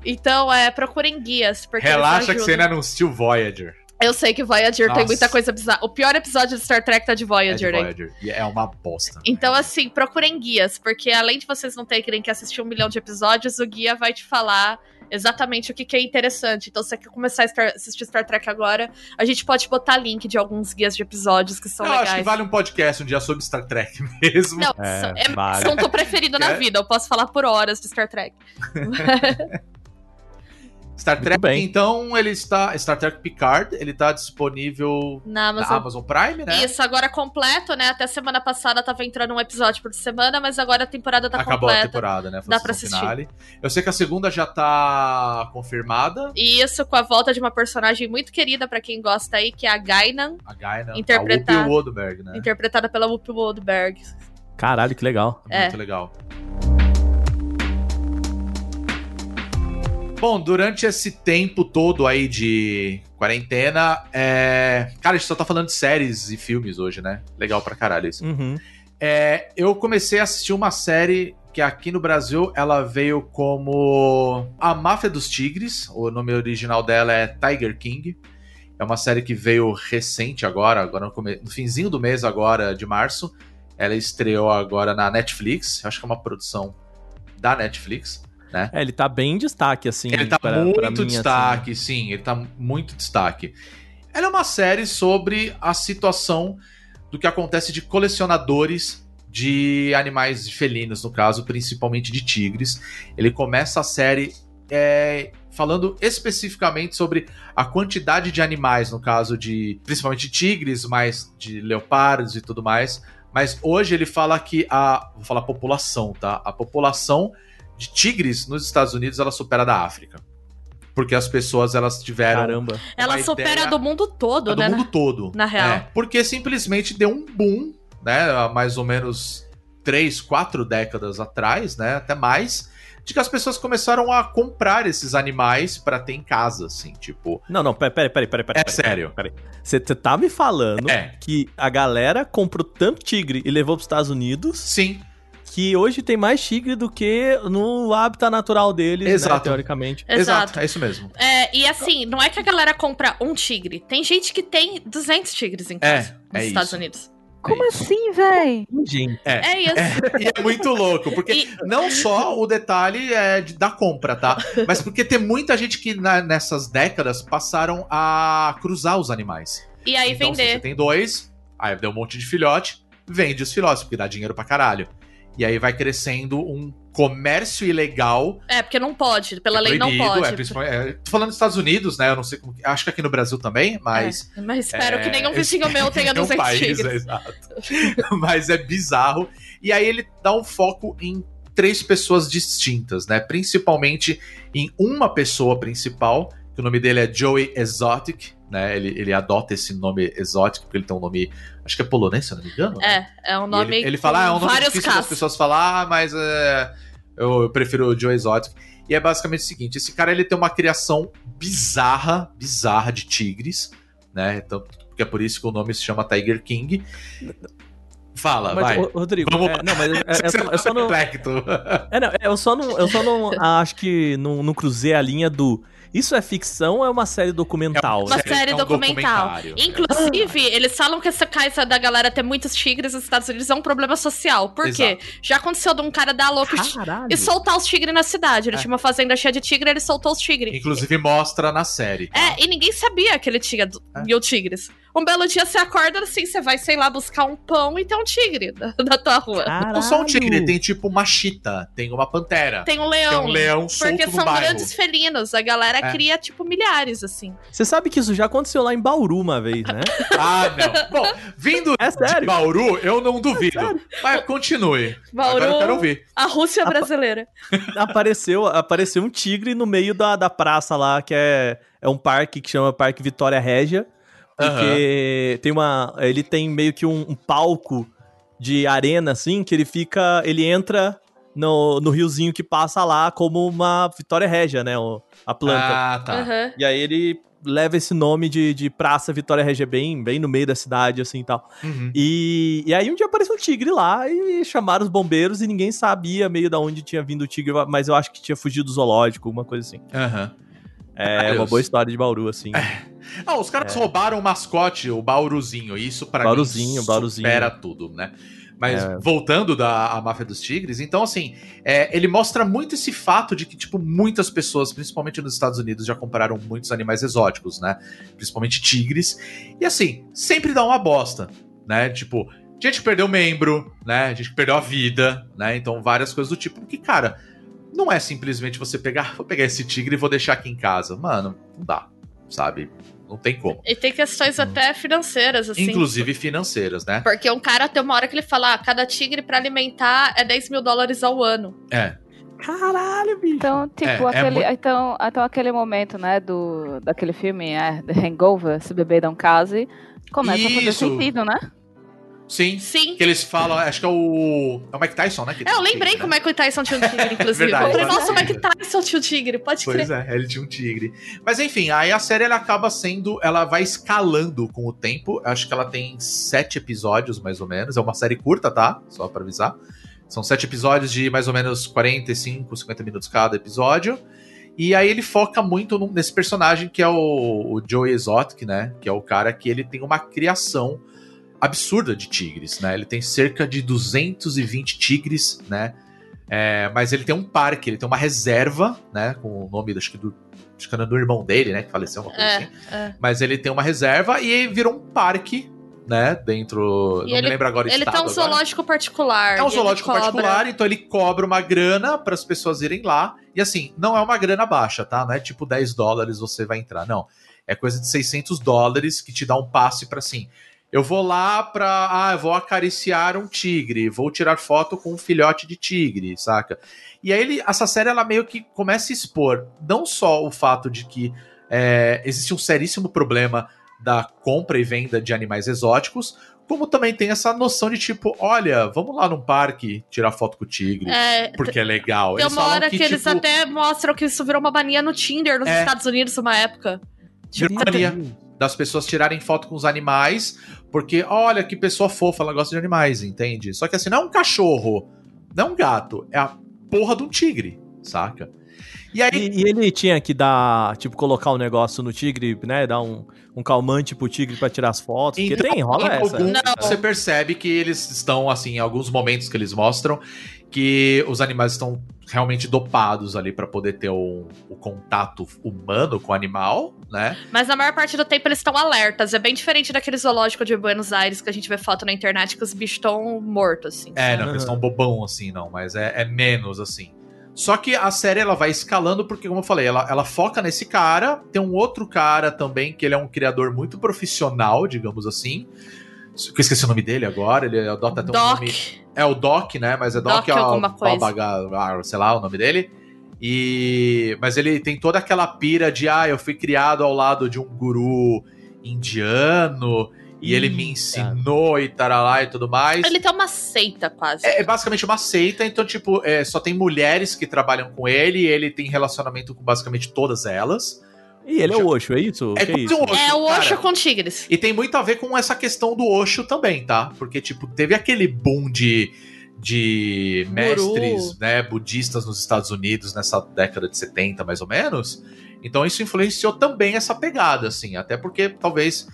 S7: Então, é, procurem guias. Porque
S5: Relaxa que você ainda não assistiu Voyager.
S7: Eu sei que Voyager tem
S5: Nossa.
S7: muita coisa bizarra. O pior episódio de Star Trek tá de
S5: É de
S7: Voyager?
S5: Voyager. E é uma bosta.
S7: Então, assim, procurem guias, porque além de vocês não terem que assistir um milhão de episódios, o guia vai te falar exatamente o que, que é interessante. Então, se você quer começar a Star- assistir Star Trek agora, a gente pode botar link de alguns guias de episódios que são
S5: eu
S7: legais.
S5: acho que vale um podcast um dia sobre Star Trek [LAUGHS] mesmo.
S7: Não,
S6: É,
S7: é meu
S6: vale.
S7: assunto preferido na vida. Eu posso falar por horas de Star Trek. [LAUGHS]
S5: Star Trek,
S6: bem.
S5: então, ele está. Star Trek Picard, ele tá disponível
S7: Na Amazon.
S5: na Amazon Prime, né?
S7: Isso, agora completo, né? Até semana passada tava entrando um episódio por semana, mas agora a temporada tá
S5: Acabou a
S7: completa.
S5: temporada, né? Foi
S7: Dá
S5: a
S7: pra assistir.
S5: finale. Eu sei que a segunda já tá confirmada.
S7: E isso com a volta de uma personagem muito querida pra quem gosta aí, que é a Gainan,
S5: A Gaina.
S7: Interpretar-
S5: A Whoopi Goldberg, né?
S7: interpretada pela Whoopi Goldberg.
S6: Caralho, que legal.
S7: É.
S5: Muito legal. Bom, durante esse tempo todo aí de quarentena, é... Cara, a gente só tá falando de séries e filmes hoje, né? Legal pra caralho isso.
S6: Uhum.
S5: É, eu comecei a assistir uma série que aqui no Brasil ela veio como A Máfia dos Tigres. O nome original dela é Tiger King. É uma série que veio recente agora, agora no, come... no finzinho do mês agora de março. Ela estreou agora na Netflix. Acho que é uma produção da Netflix, né?
S6: É, ele tá bem em destaque, assim.
S5: Ele tá
S6: pra-
S5: muito
S6: pra mim,
S5: destaque, sim, ele tá muito destaque. Ela é uma série sobre a situação do que acontece de colecionadores de animais felinos, no caso, principalmente de tigres. Ele começa a série é, falando especificamente sobre a quantidade de animais, no caso de principalmente tigres, mas de leopardos e tudo mais. Mas hoje ele fala que a. Vou falar população, tá? A população de tigres nos Estados Unidos ela supera a da África. Porque as pessoas elas tiveram
S6: Caramba.
S7: Ela supera
S5: ideia-
S7: do mundo todo,
S5: a do
S7: né?
S5: mundo todo.
S7: Na real.
S5: É, porque simplesmente deu um boom, né? Há mais ou menos três, quatro décadas atrás, né? Até mais. De que as pessoas começaram a comprar esses animais pra ter em casa, assim, tipo.
S6: Não, não, peraí, peraí, peraí, peraí.
S5: É
S6: peraí,
S5: sério.
S6: Peraí. Você tá me falando
S5: É.
S6: que a galera comprou tanto tigre e levou pros Estados Unidos
S5: Sim,
S6: que hoje tem mais tigre do que no hábitat natural deles, né,
S5: Exato.
S6: teoricamente.
S7: Exato.
S5: é isso mesmo.
S7: É, e assim, não é que a galera compra um tigre. Tem gente que tem 200 tigres em casa
S5: É,
S7: nos
S5: é
S7: Estados
S5: isso.
S7: Unidos.
S8: Como assim, véi?
S6: Gente,
S7: É, isso.
S5: E é muito louco, porque
S7: E-
S5: não só o detalhe é de- da compra, tá? Mas porque tem muita gente que na- nessas décadas passaram a cruzar os animais.
S7: E aí
S5: então, se
S7: vender.
S5: você tem dois, aí deu um monte de filhote, vende os filhotes, porque dá dinheiro pra caralho. E aí vai crescendo um comércio ilegal.
S7: É, porque não pode. Pela
S5: é
S7: lei não
S5: proibido,
S7: pode.
S5: É, principalmente, é, tô falando dos Estados Unidos, né? Eu não sei como. Acho que aqui no Brasil também, mas.
S7: É, mas espero
S5: É,
S7: que nenhum
S5: esse-
S7: vizinho meu tenha
S5: é
S7: 200
S5: país, é, exato. [LAUGHS] Mas é bizarro. E aí ele dá um foco em três pessoas distintas, né? Principalmente em uma pessoa principal, que o nome dele é Joey Exotic, né? Ele, ele adota esse nome Exotic, porque ele tem um nome, acho que é polonês, se eu não me engano. né?
S7: É, é um
S5: E
S7: nome
S5: ele, ele fala, ah, é um nome
S7: vários
S5: difícil das
S7: casos.
S5: pessoas falar, mas é, eu, eu prefiro o Joe Exotic. E é basicamente o seguinte: esse cara ele tem uma criação bizarra, bizarra de tigres, né? Então, porque é por isso que o nome se chama Tiger King. Fala,
S6: mas,
S5: vai.
S6: Rodrigo,
S5: Vamos-
S6: é, não, mas [LAUGHS] é, é só, eu só não,
S5: Intelecto.
S6: é, não, eu só não, eu só não [LAUGHS] acho que não, não cruzei a linha do isso é ficção ou é uma série documental?
S7: Uma
S6: né?
S7: série
S5: é um
S7: documental.
S5: documentário.
S7: Inclusive, eles falam que essa coisa da galera ter muitos tigres nos Estados Unidos é um problema social. Por quê? Já aconteceu de um cara dar louco e-
S6: Caralho.
S7: e soltar os tigres na cidade. Ele
S5: É.
S7: tinha uma fazenda cheia de tigre, ele soltou os tigres.
S5: Inclusive mostra na série. tá?
S7: É, e ninguém sabia que ele tinha
S5: É.
S7: mil tigres. Um belo dia você acorda assim, você vai, sei lá, buscar um pão e tem um tigre na, na tua rua.
S5: Não só um tigre,
S6: Caralho.
S5: tem tipo uma chita, tem uma pantera.
S7: Tem um
S5: Tem
S7: leão.
S5: um leão solto
S7: Porque são
S5: bairro.
S7: grandes felinos. A galera
S5: É.
S7: cria, tipo, milhares, assim.
S6: Você sabe que isso já aconteceu lá em Bauru uma vez, né? [LAUGHS]
S5: Ah, não. Bom, vindo
S6: É
S5: de
S6: sério.
S5: Bauru, eu não duvido. Mas continue.
S7: Bauru,
S5: Agora eu quero ouvir.
S7: a Rússia brasileira. [LAUGHS]
S6: apareceu, apareceu um tigre no meio da, da praça lá, que é, é um parque que chama Parque Vitória Régia. Porque tem uma. Ele tem meio que um, um palco de arena, assim, que ele fica. Ele entra no, no riozinho que passa lá como uma Vitória Régia, né? o- a planta.
S5: Ah, tá.
S7: Aham.
S6: E aí ele leva esse nome de, de Praça Vitória Régia bem, bem no meio da cidade, assim e tal.
S5: Uhum.
S6: E, e aí um dia apareceu um tigre lá e chamaram os bombeiros e ninguém sabia meio da onde tinha vindo o tigre, mas eu acho que tinha fugido do zoológico, alguma coisa assim.
S5: Aham.
S6: É
S5: Deus.
S6: uma boa história de Bauru, assim.
S5: Ah, os caras roubaram o mascote, o Bauruzinho. e Isso pra
S6: Bauruzinho,
S5: mim
S6: Bauruzinho.
S5: supera tudo, né? Mas
S6: É.
S5: voltando da Máfia dos Tigres, então assim, é, ele mostra muito esse fato de que, tipo, muitas pessoas, principalmente nos Estados Unidos, já compraram muitos animais exóticos, né? Principalmente tigres. E assim, sempre dá uma bosta, né? Tipo, gente que perdeu membro, né? Gente que perdeu a vida, né? Então, várias coisas do tipo. Porque, cara, não é simplesmente você pegar, vou pegar esse tigre e vou deixar aqui em casa. Mano, não dá, sabe? Não tem como.
S7: E tem questões até financeiras, assim.
S5: Inclusive financeiras, né?
S7: Porque um cara tem uma hora que ele fala: ah, cada tigre pra alimentar é 10 mil dólares ao ano.
S5: É.
S6: Caralho, bicho.
S8: Então, tipo,
S5: É, é
S8: aquele,
S5: muito-
S8: então, então aquele momento, né, do, daquele filme, é, The Hangover, se o bebê dá um case, começa a fazer
S5: Isso.
S8: sentido, né?
S5: Sim.
S7: Sim.
S5: Que eles falam, acho que é o. É o Mike Tyson, né?
S7: É, eu lembrei
S5: tigre,
S7: que o
S5: né?
S7: Tyson tinha um tigre, [LAUGHS] inclusive.
S5: Verdade,
S7: eu falei, nossa, o. Mike Tyson tinha um tigre, pode
S5: Pois
S7: crer.
S5: é, ele tinha um tigre. Mas enfim, aí a série ela acaba sendo. Ela vai escalando com o tempo. Acho que ela tem sete episódios, mais ou menos. É uma série curta, tá? Só pra avisar. São sete episódios de mais ou menos 45, 50 minutos cada episódio. E aí ele foca muito nesse personagem que é o, o Joey Exotic, né? Que é o cara que ele tem uma criação absurda de tigres, né? Ele tem cerca de 220 tigres, né? É, mas ele tem um parque, ele tem uma reserva, né? Com o nome, acho que do, acho que era do irmão dele, né? Que faleceu, uma coisa
S7: É,
S5: assim.
S7: é.
S5: Mas ele tem uma reserva e virou um parque, né? Dentro.
S7: E
S5: não
S7: ele-
S5: me lembro agora
S7: Ele tem um
S5: agora.
S7: zoológico particular.
S5: É um zoológico particular, então ele cobra uma grana para as pessoas irem lá. E assim, não é uma grana baixa, tá? Não é tipo 10 dólares você vai entrar, não. É coisa de 600 dólares que te dá um passe para assim. Eu vou lá pra. Ah, eu vou acariciar um tigre, vou tirar foto com um filhote de tigre, saca? E aí ele, essa série ela meio que começa a expor não só o fato de que é, existe um seríssimo problema da compra e venda de animais exóticos, como também tem essa noção de tipo, olha, vamos lá num parque tirar foto com o tigre,
S7: É,
S5: porque é legal.
S7: tem
S5: Eles
S7: uma hora que, eles
S5: tipo,
S7: até mostram que isso virou uma mania no Tinder nos
S5: É.
S7: Estados Unidos uma época. Tipo,
S5: Virou mania das pessoas tirarem foto com os animais, porque olha que pessoa fofa, ela gosta de animais, entende? Só que assim, não é um cachorro, não é um gato, é a porra de um tigre, saca? E aí,
S6: E, e ele tinha que dar, tipo, colocar um negócio no tigre, né? Dar um, um calmante pro tigre pra tirar as fotos. Porque
S5: Então,
S6: tem, rola
S5: em
S6: essa.
S5: algum-
S7: Não.
S5: Você percebe que eles estão, assim, em alguns momentos que eles mostram que os animais estão realmente dopados ali pra poder ter o, o contato humano com o animal, né?
S7: Mas na maior parte do tempo eles estão alertas. É bem diferente daquele zoológico de Buenos Aires que a gente vê foto na internet que os bichos estão mortos, assim.
S5: É, não, eles estão bobão assim, não, mas é, é menos assim. Só que a série ela vai escalando porque, como eu falei, ela, ela foca nesse cara. Tem um outro cara também que ele é um criador muito profissional, digamos assim. Que eu esqueci o nome dele agora. Ele adota até um
S7: Doc.
S5: nome. É o Doc, né? Mas é Doc,
S7: Doc coisa.
S5: Babaga, sei lá o nome dele. E mas ele tem toda aquela pira de ah, eu fui criado ao lado de um guru indiano e ele me ensinou e taralá e tudo mais.
S7: Ele tem uma seita quase.
S5: É, é basicamente uma seita, então, tipo, é, só tem mulheres que trabalham com ele, e ele tem relacionamento com basicamente todas elas.
S6: E ele é o Osho, é isso?
S5: É
S6: que
S5: quase
S6: isso?
S5: um Osho,
S7: É o
S5: cara.
S7: Osho com tigres.
S5: E tem muito a ver com essa questão do Osho também, tá? Porque, tipo, teve aquele boom de, de
S7: Guru.
S5: mestres, né, budistas nos Estados Unidos nessa década de 70, mais ou menos. Então isso influenciou também essa pegada, assim, até porque talvez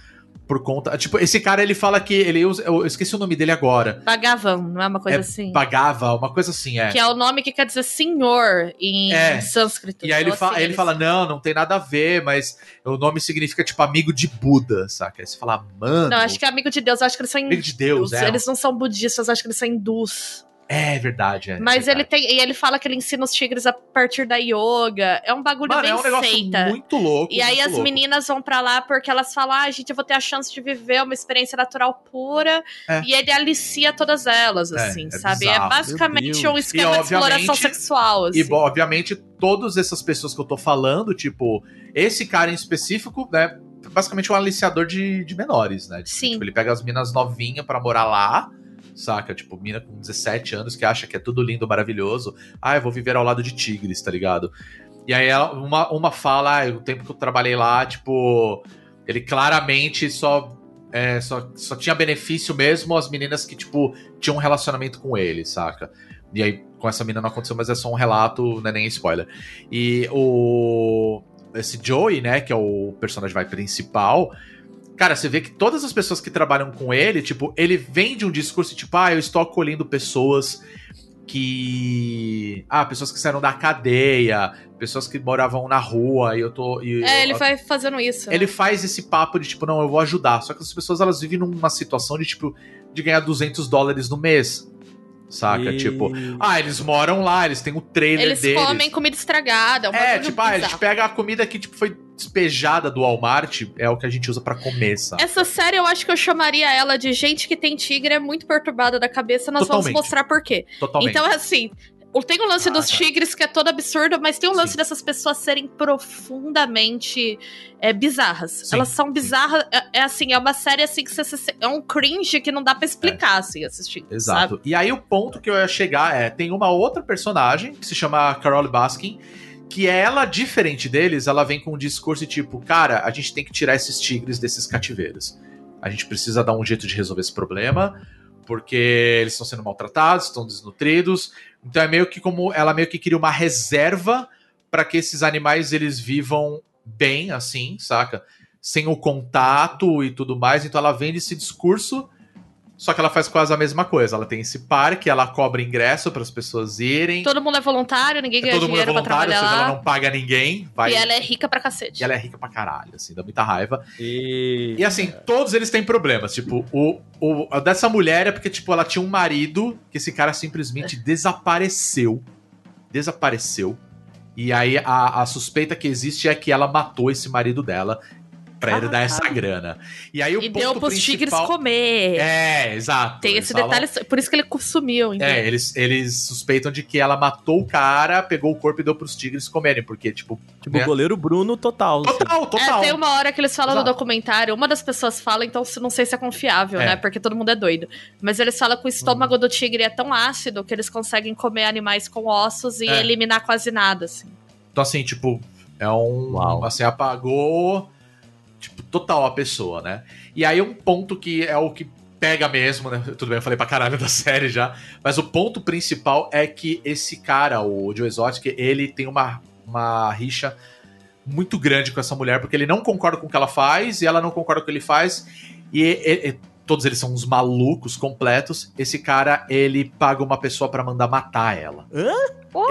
S5: por conta. Tipo, esse cara ele fala que ele usa. Eu esqueci o nome dele agora.
S7: Bhagavan, não é uma coisa
S5: É
S7: assim?
S5: Pagava, uma coisa assim, é.
S7: Que é o nome que quer dizer senhor em
S5: É.
S7: sânscrito.
S5: E aí ele,
S7: Então,
S5: fa-
S7: assim,
S5: ele fala, não, não tem nada a ver, mas o nome significa, tipo, amigo de Buda, saca? Aí você fala, mano.
S7: Não, acho que é amigo de Deus, eu acho que eles são
S5: Amigo de Deus,
S7: hindus.
S5: é.
S7: Eles não são budistas, acho que eles são hindus.
S5: É verdade, é.
S7: Mas
S5: é
S7: ele
S5: verdade.
S7: tem. E ele fala que ele ensina os tigres a partir da yoga. É um bagulho
S5: Mano,
S7: bem
S5: é um negócio muito louco.
S7: E aí
S5: muito
S7: as
S5: louco.
S7: meninas vão pra lá porque elas falam, ah, gente, eu vou ter a chance de viver uma experiência natural pura.
S5: É.
S7: E ele alicia todas elas,
S5: É,
S7: assim,
S5: é
S7: sabe?
S5: bizarro.
S7: É basicamente um esquema de exploração sexual, assim.
S5: E, obviamente, todas essas pessoas que eu tô falando, tipo, esse cara em específico, né? Basicamente um aliciador de, de menores, né?
S7: Sim.
S5: Tipo, ele pega as minas novinhas pra morar lá, saca? Tipo, mina com 17 anos que acha que é tudo lindo, maravilhoso. Ah, eu vou viver ao lado de tigres, tá ligado? E aí ela- uma, uma fala, ah, o tempo que eu trabalhei lá, tipo, ele claramente só, é, só, só tinha benefício mesmo as meninas que, tipo, tinham um relacionamento com ele, saca? E aí, com essa mina não aconteceu, mas é só um relato, não é nem spoiler. E o. Esse Joey, né, que é o personagem vai, principal. Cara, você vê que todas as pessoas que trabalham com ele, tipo, ele vende um discurso tipo, ah, eu estou acolhendo pessoas que. Ah, pessoas que saíram da cadeia, pessoas que moravam na rua e eu tô. E
S7: É,
S5: eu-
S7: ele vai fazendo isso. né?
S5: ele faz esse papo de tipo, não, eu vou ajudar. Só que as pessoas elas vivem numa situação de tipo, de ganhar 200 dólares no mês. Saca?
S6: E-
S5: Tipo, ah, eles moram lá, eles têm o trailer
S7: Eles
S5: deles.
S7: comem comida estragada. É, um
S5: É, tipo, ah, a gente pega a comida que tipo, foi despejada do Walmart, é o que a gente usa pra comer, sabe?
S7: Essa série eu acho que eu chamaria ela de gente que tem tigre é muito perturbada da cabeça. Nós
S5: Totalmente.
S7: vamos mostrar por quê.
S5: Totalmente.
S7: Então, é assim, Tem o lance
S5: Ah,
S7: dos
S5: tá.
S7: tigres que é todo absurdo, mas tem o lance
S5: Sim.
S7: dessas pessoas serem profundamente é, bizarras.
S5: Sim,
S7: Elas são bizarras. É, é assim, é uma série assim que você, é um cringe que não dá pra explicar, assim, assistir.
S5: Exato. E aí o ponto que eu ia chegar é, tem uma outra personagem que se chama Carol Baskin, que ela, diferente deles, ela vem com um discurso tipo, cara, a gente tem que tirar esses tigres desses cativeiros. A gente precisa dar um jeito de resolver esse problema, porque eles estão sendo maltratados, estão desnutridos. Então é meio que como ela meio que cria uma reserva para que esses animais eles vivam bem, assim, saca? Sem o contato e tudo mais. Então ela vende esse discurso só que ela faz quase a mesma coisa. Ela tem esse parque, ela cobra ingresso para as pessoas irem.
S7: Todo mundo é voluntário, ninguém ganha
S5: Todo mundo é
S7: dinheiro pra
S5: voluntário, ou seja,
S7: lá.
S5: ela não paga ninguém. Vai...
S7: E ela é rica pra cacete.
S5: E ela é rica pra caralho, assim, dá muita raiva.
S6: E...
S5: E assim, todos eles têm problemas. Tipo, o, o a dessa mulher é porque, tipo, ela tinha um marido que esse cara simplesmente desapareceu. Desapareceu. E aí a, a suspeita que existe é que ela matou esse marido dela pra herdar essa grana. E aí o
S7: E
S5: ponto
S7: deu pros tigres
S5: principal...
S7: comer.
S5: É, exato.
S7: Tem esse
S5: falam-
S7: detalhe, por isso que ele sumiu, então.
S5: É, eles, eles suspeitam de que ela matou o cara, pegou o corpo e deu pros tigres comerem, porque, tipo.
S6: Tipo,
S5: né?
S6: o goleiro Bruno total. assim.
S5: Total, total.
S7: É, tem uma hora que eles falam
S5: Exato.
S7: no documentário, uma das pessoas fala, então se- não sei se é confiável,
S5: É.
S7: né? Porque todo mundo é doido. Mas eles falam que o estômago do tigre é tão ácido que eles conseguem comer animais com ossos e
S5: É.
S7: eliminar quase nada, assim.
S5: Então, assim, tipo, é um.
S6: Uau.
S5: Assim, apagou. Tipo, total a pessoa, né? E aí, um ponto que é o que pega mesmo, né? Tudo bem, eu falei pra caralho da [LAUGHS] série já. Mas o ponto principal é que esse cara, o Joe Exotic, ele tem uma, uma rixa muito grande com essa mulher, porque ele não concorda com o que ela faz e ela não concorda com o que ele faz. E, e- e todos eles são uns malucos completos. Esse cara, ele paga uma pessoa pra mandar matar ela.
S6: Hã?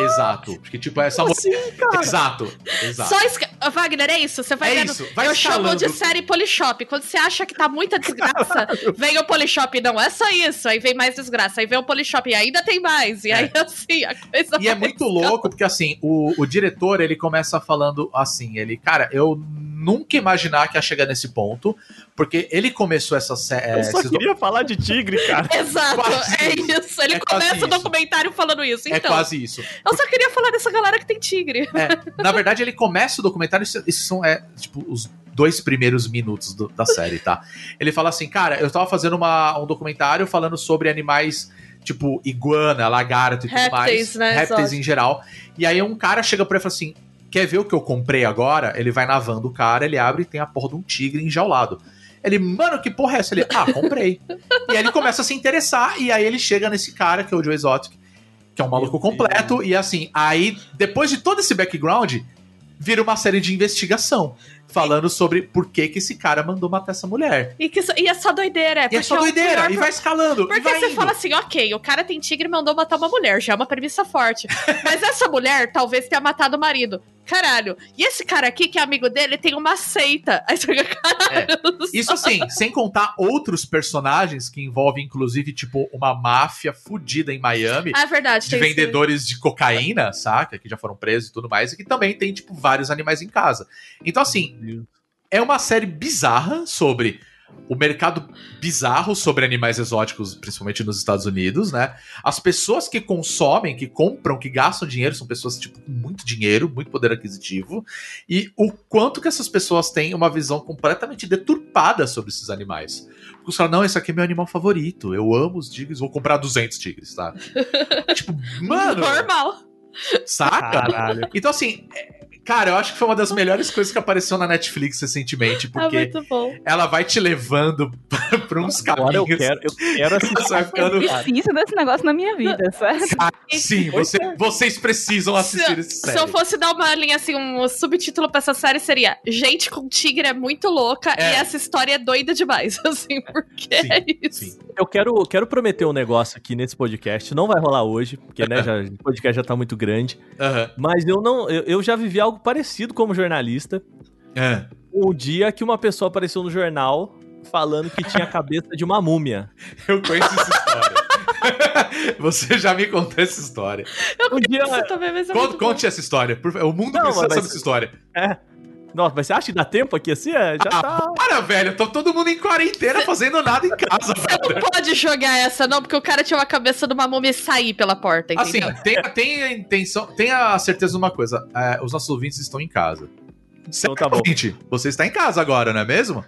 S5: Exato. Porque, tipo, essa
S6: Como
S5: mulher.
S6: assim, cara?
S5: Exato, exato.
S7: Só esca... Wagner, é isso. Você vai
S5: É
S7: vendo.
S5: isso, vai
S7: eu chamo de
S5: escalando.
S7: série Polishop. Quando você acha que tá muita desgraça, vem o Polishop. Não, é só isso. Aí vem mais desgraça. Aí vem o Polishop e ainda tem mais. E aí, assim, a coisa
S5: E é muito louco, porque assim, o, o diretor, ele começa falando assim, ele, cara, eu nunca imaginar que ia chegar nesse ponto, porque ele começou essa série.
S6: Eu só queria falar de tigre, cara. [LAUGHS]
S7: Exato,
S5: Quase
S7: é
S5: isso.
S7: Ele
S5: É
S7: começa o
S5: isso.
S7: documentário falando isso.
S5: É
S7: Então,
S5: quase isso.
S7: Eu só queria falar dessa galera que tem tigre.
S5: É, na verdade, ele começa o documentário, isso, isso são, é, tipo, os dois primeiros minutos do- da série, tá? Ele fala assim, cara, eu tava fazendo uma, um documentário falando sobre animais, tipo, iguana, lagarto e tudo
S7: Répteis,
S5: mais.
S7: né,
S5: Répteis em geral. E aí um cara chega pra ele e fala assim, quer ver o que eu comprei agora? Ele vai na van do cara, ele abre e tem a porra de um tigre enjaulado. Ele, mano, que porra é essa? Ele, ah, comprei. e aí ele começa a se interessar, e aí ele chega nesse cara, que é o Joe Exotic, que é um maluco completo, e assim, aí, depois de todo esse background, vira uma série de investigação, falando sobre por que que esse cara mandou matar essa mulher.
S7: E, que, e é só doideira.
S5: E é só
S7: o
S5: doideira,
S7: pior
S5: e vai escalando,
S7: Porque
S5: vai
S7: você
S5: indo.
S7: fala assim, ok, o cara tem tigre e mandou matar uma mulher, já é uma premissa forte. [LAUGHS] Mas essa mulher talvez tenha matado o marido. Caralho. E esse cara aqui, que é amigo dele, tem uma seita. [LAUGHS] Aí você fica, caralho.
S5: Isso assim, sem contar outros personagens que envolvem, inclusive, tipo, uma máfia fudida em Miami.
S7: Ah, é verdade.
S5: de
S7: isso.
S5: vendedores de cocaína, saca? Que já foram presos e tudo mais, e que também tem, tipo, vários animais em casa. Então, assim, é uma série bizarra sobre o mercado bizarro sobre animais exóticos, principalmente nos Estados Unidos, né? As pessoas que consomem, que compram, que gastam dinheiro, são pessoas, tipo, com muito dinheiro, muito poder aquisitivo, e o quanto que essas pessoas têm uma visão completamente deturpada sobre esses animais. Porque os caras, não, esse aqui é meu animal favorito, eu amo os tigres, vou comprar 200 tigres, tá? [LAUGHS] tipo, mano,
S7: Normal.
S5: saca?
S6: Caralho.
S5: Então, assim, é- cara, eu acho que foi uma das melhores coisas que apareceu na Netflix recentemente,
S7: É
S5: porque
S7: muito bom.
S5: ela vai te levando pra uns
S6: Agora eu
S5: caminhos.
S6: quero, eu quero assistir.
S5: vai
S8: Eu
S5: ficando.
S8: preciso desse negócio na minha vida, certo?
S5: Sim, você- vocês precisam assistir esse
S7: Se eu
S5: série.
S7: fosse dar uma linha assim, um subtítulo pra essa série seria Gente com tigre é muito louca
S5: É.
S7: e essa história é doida demais, [LAUGHS] assim, porque
S5: Sim,
S7: é isso.
S5: sim.
S6: Eu quero, quero prometer um negócio aqui nesse podcast. Não vai rolar hoje, porque né, já, [LAUGHS] o podcast já tá muito grande. Mas eu não. Eu, eu já vivi algo parecido como jornalista.
S5: É.
S6: Um dia que uma pessoa apareceu no jornal falando que tinha a cabeça de uma múmia. [LAUGHS]
S5: Eu conheço essa história. [LAUGHS] Você já me contou essa história.
S7: Eu
S6: Um dia-
S7: conheço também, mas é
S5: Conte, conte essa história. por favor. O mundo
S6: Não,
S5: precisa saber essa história.
S6: Nossa, mas você acha que dá tempo aqui assim? É, Já
S5: Ah,
S6: tá.
S5: para, velho. Tô todo mundo em quarentena fazendo nada em casa,
S7: Você
S5: velho.
S7: não pode jogar essa, não, porque o cara tinha uma cabeça de uma múmia e sair pela porta,
S5: Assim,
S7: entendeu?
S5: tenha, tenha a intenção, tenha a certeza de uma coisa: é, os nossos ouvintes estão em casa.
S6: Então tá bom.
S5: Você está em casa agora, não é mesmo?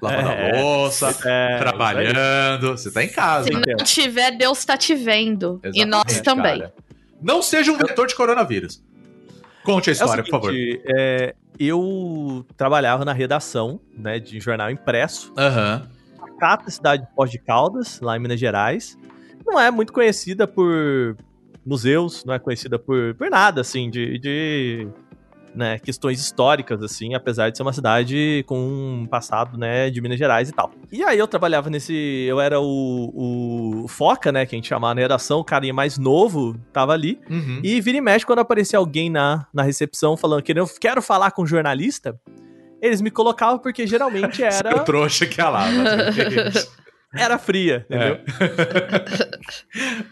S5: Lavando
S6: É,
S5: a louça,
S6: É,
S5: trabalhando. Você tá em casa.
S7: Se não tiver, Deus tá te vendo. e
S5: Exatamente,
S7: nós também.
S5: cara. Não seja um vetor de coronavírus. Conte a
S6: É
S5: história, por favor.
S6: seguinte, é, eu trabalhava na redação, né, de jornal impresso,
S5: Aham.
S6: Cata, cidade de Pós de Caldas, lá em Minas Gerais. Não é muito conhecida por museus, não é conhecida por, por nada, assim, de, de né, questões históricas, assim, apesar de ser uma cidade com um passado, né, de Minas Gerais e tal. E aí eu trabalhava nesse, eu era o, o Foca, né, que a gente chamava na redação, o carinha mais novo, tava ali.
S5: Uhum.
S6: E vira e mexe quando aparecia alguém na, na recepção falando que eu quero falar com um jornalista, eles me colocavam porque geralmente [LAUGHS] era,
S5: Seu trouxa que lá. mas- [LAUGHS]
S6: era fria, entendeu?
S5: É.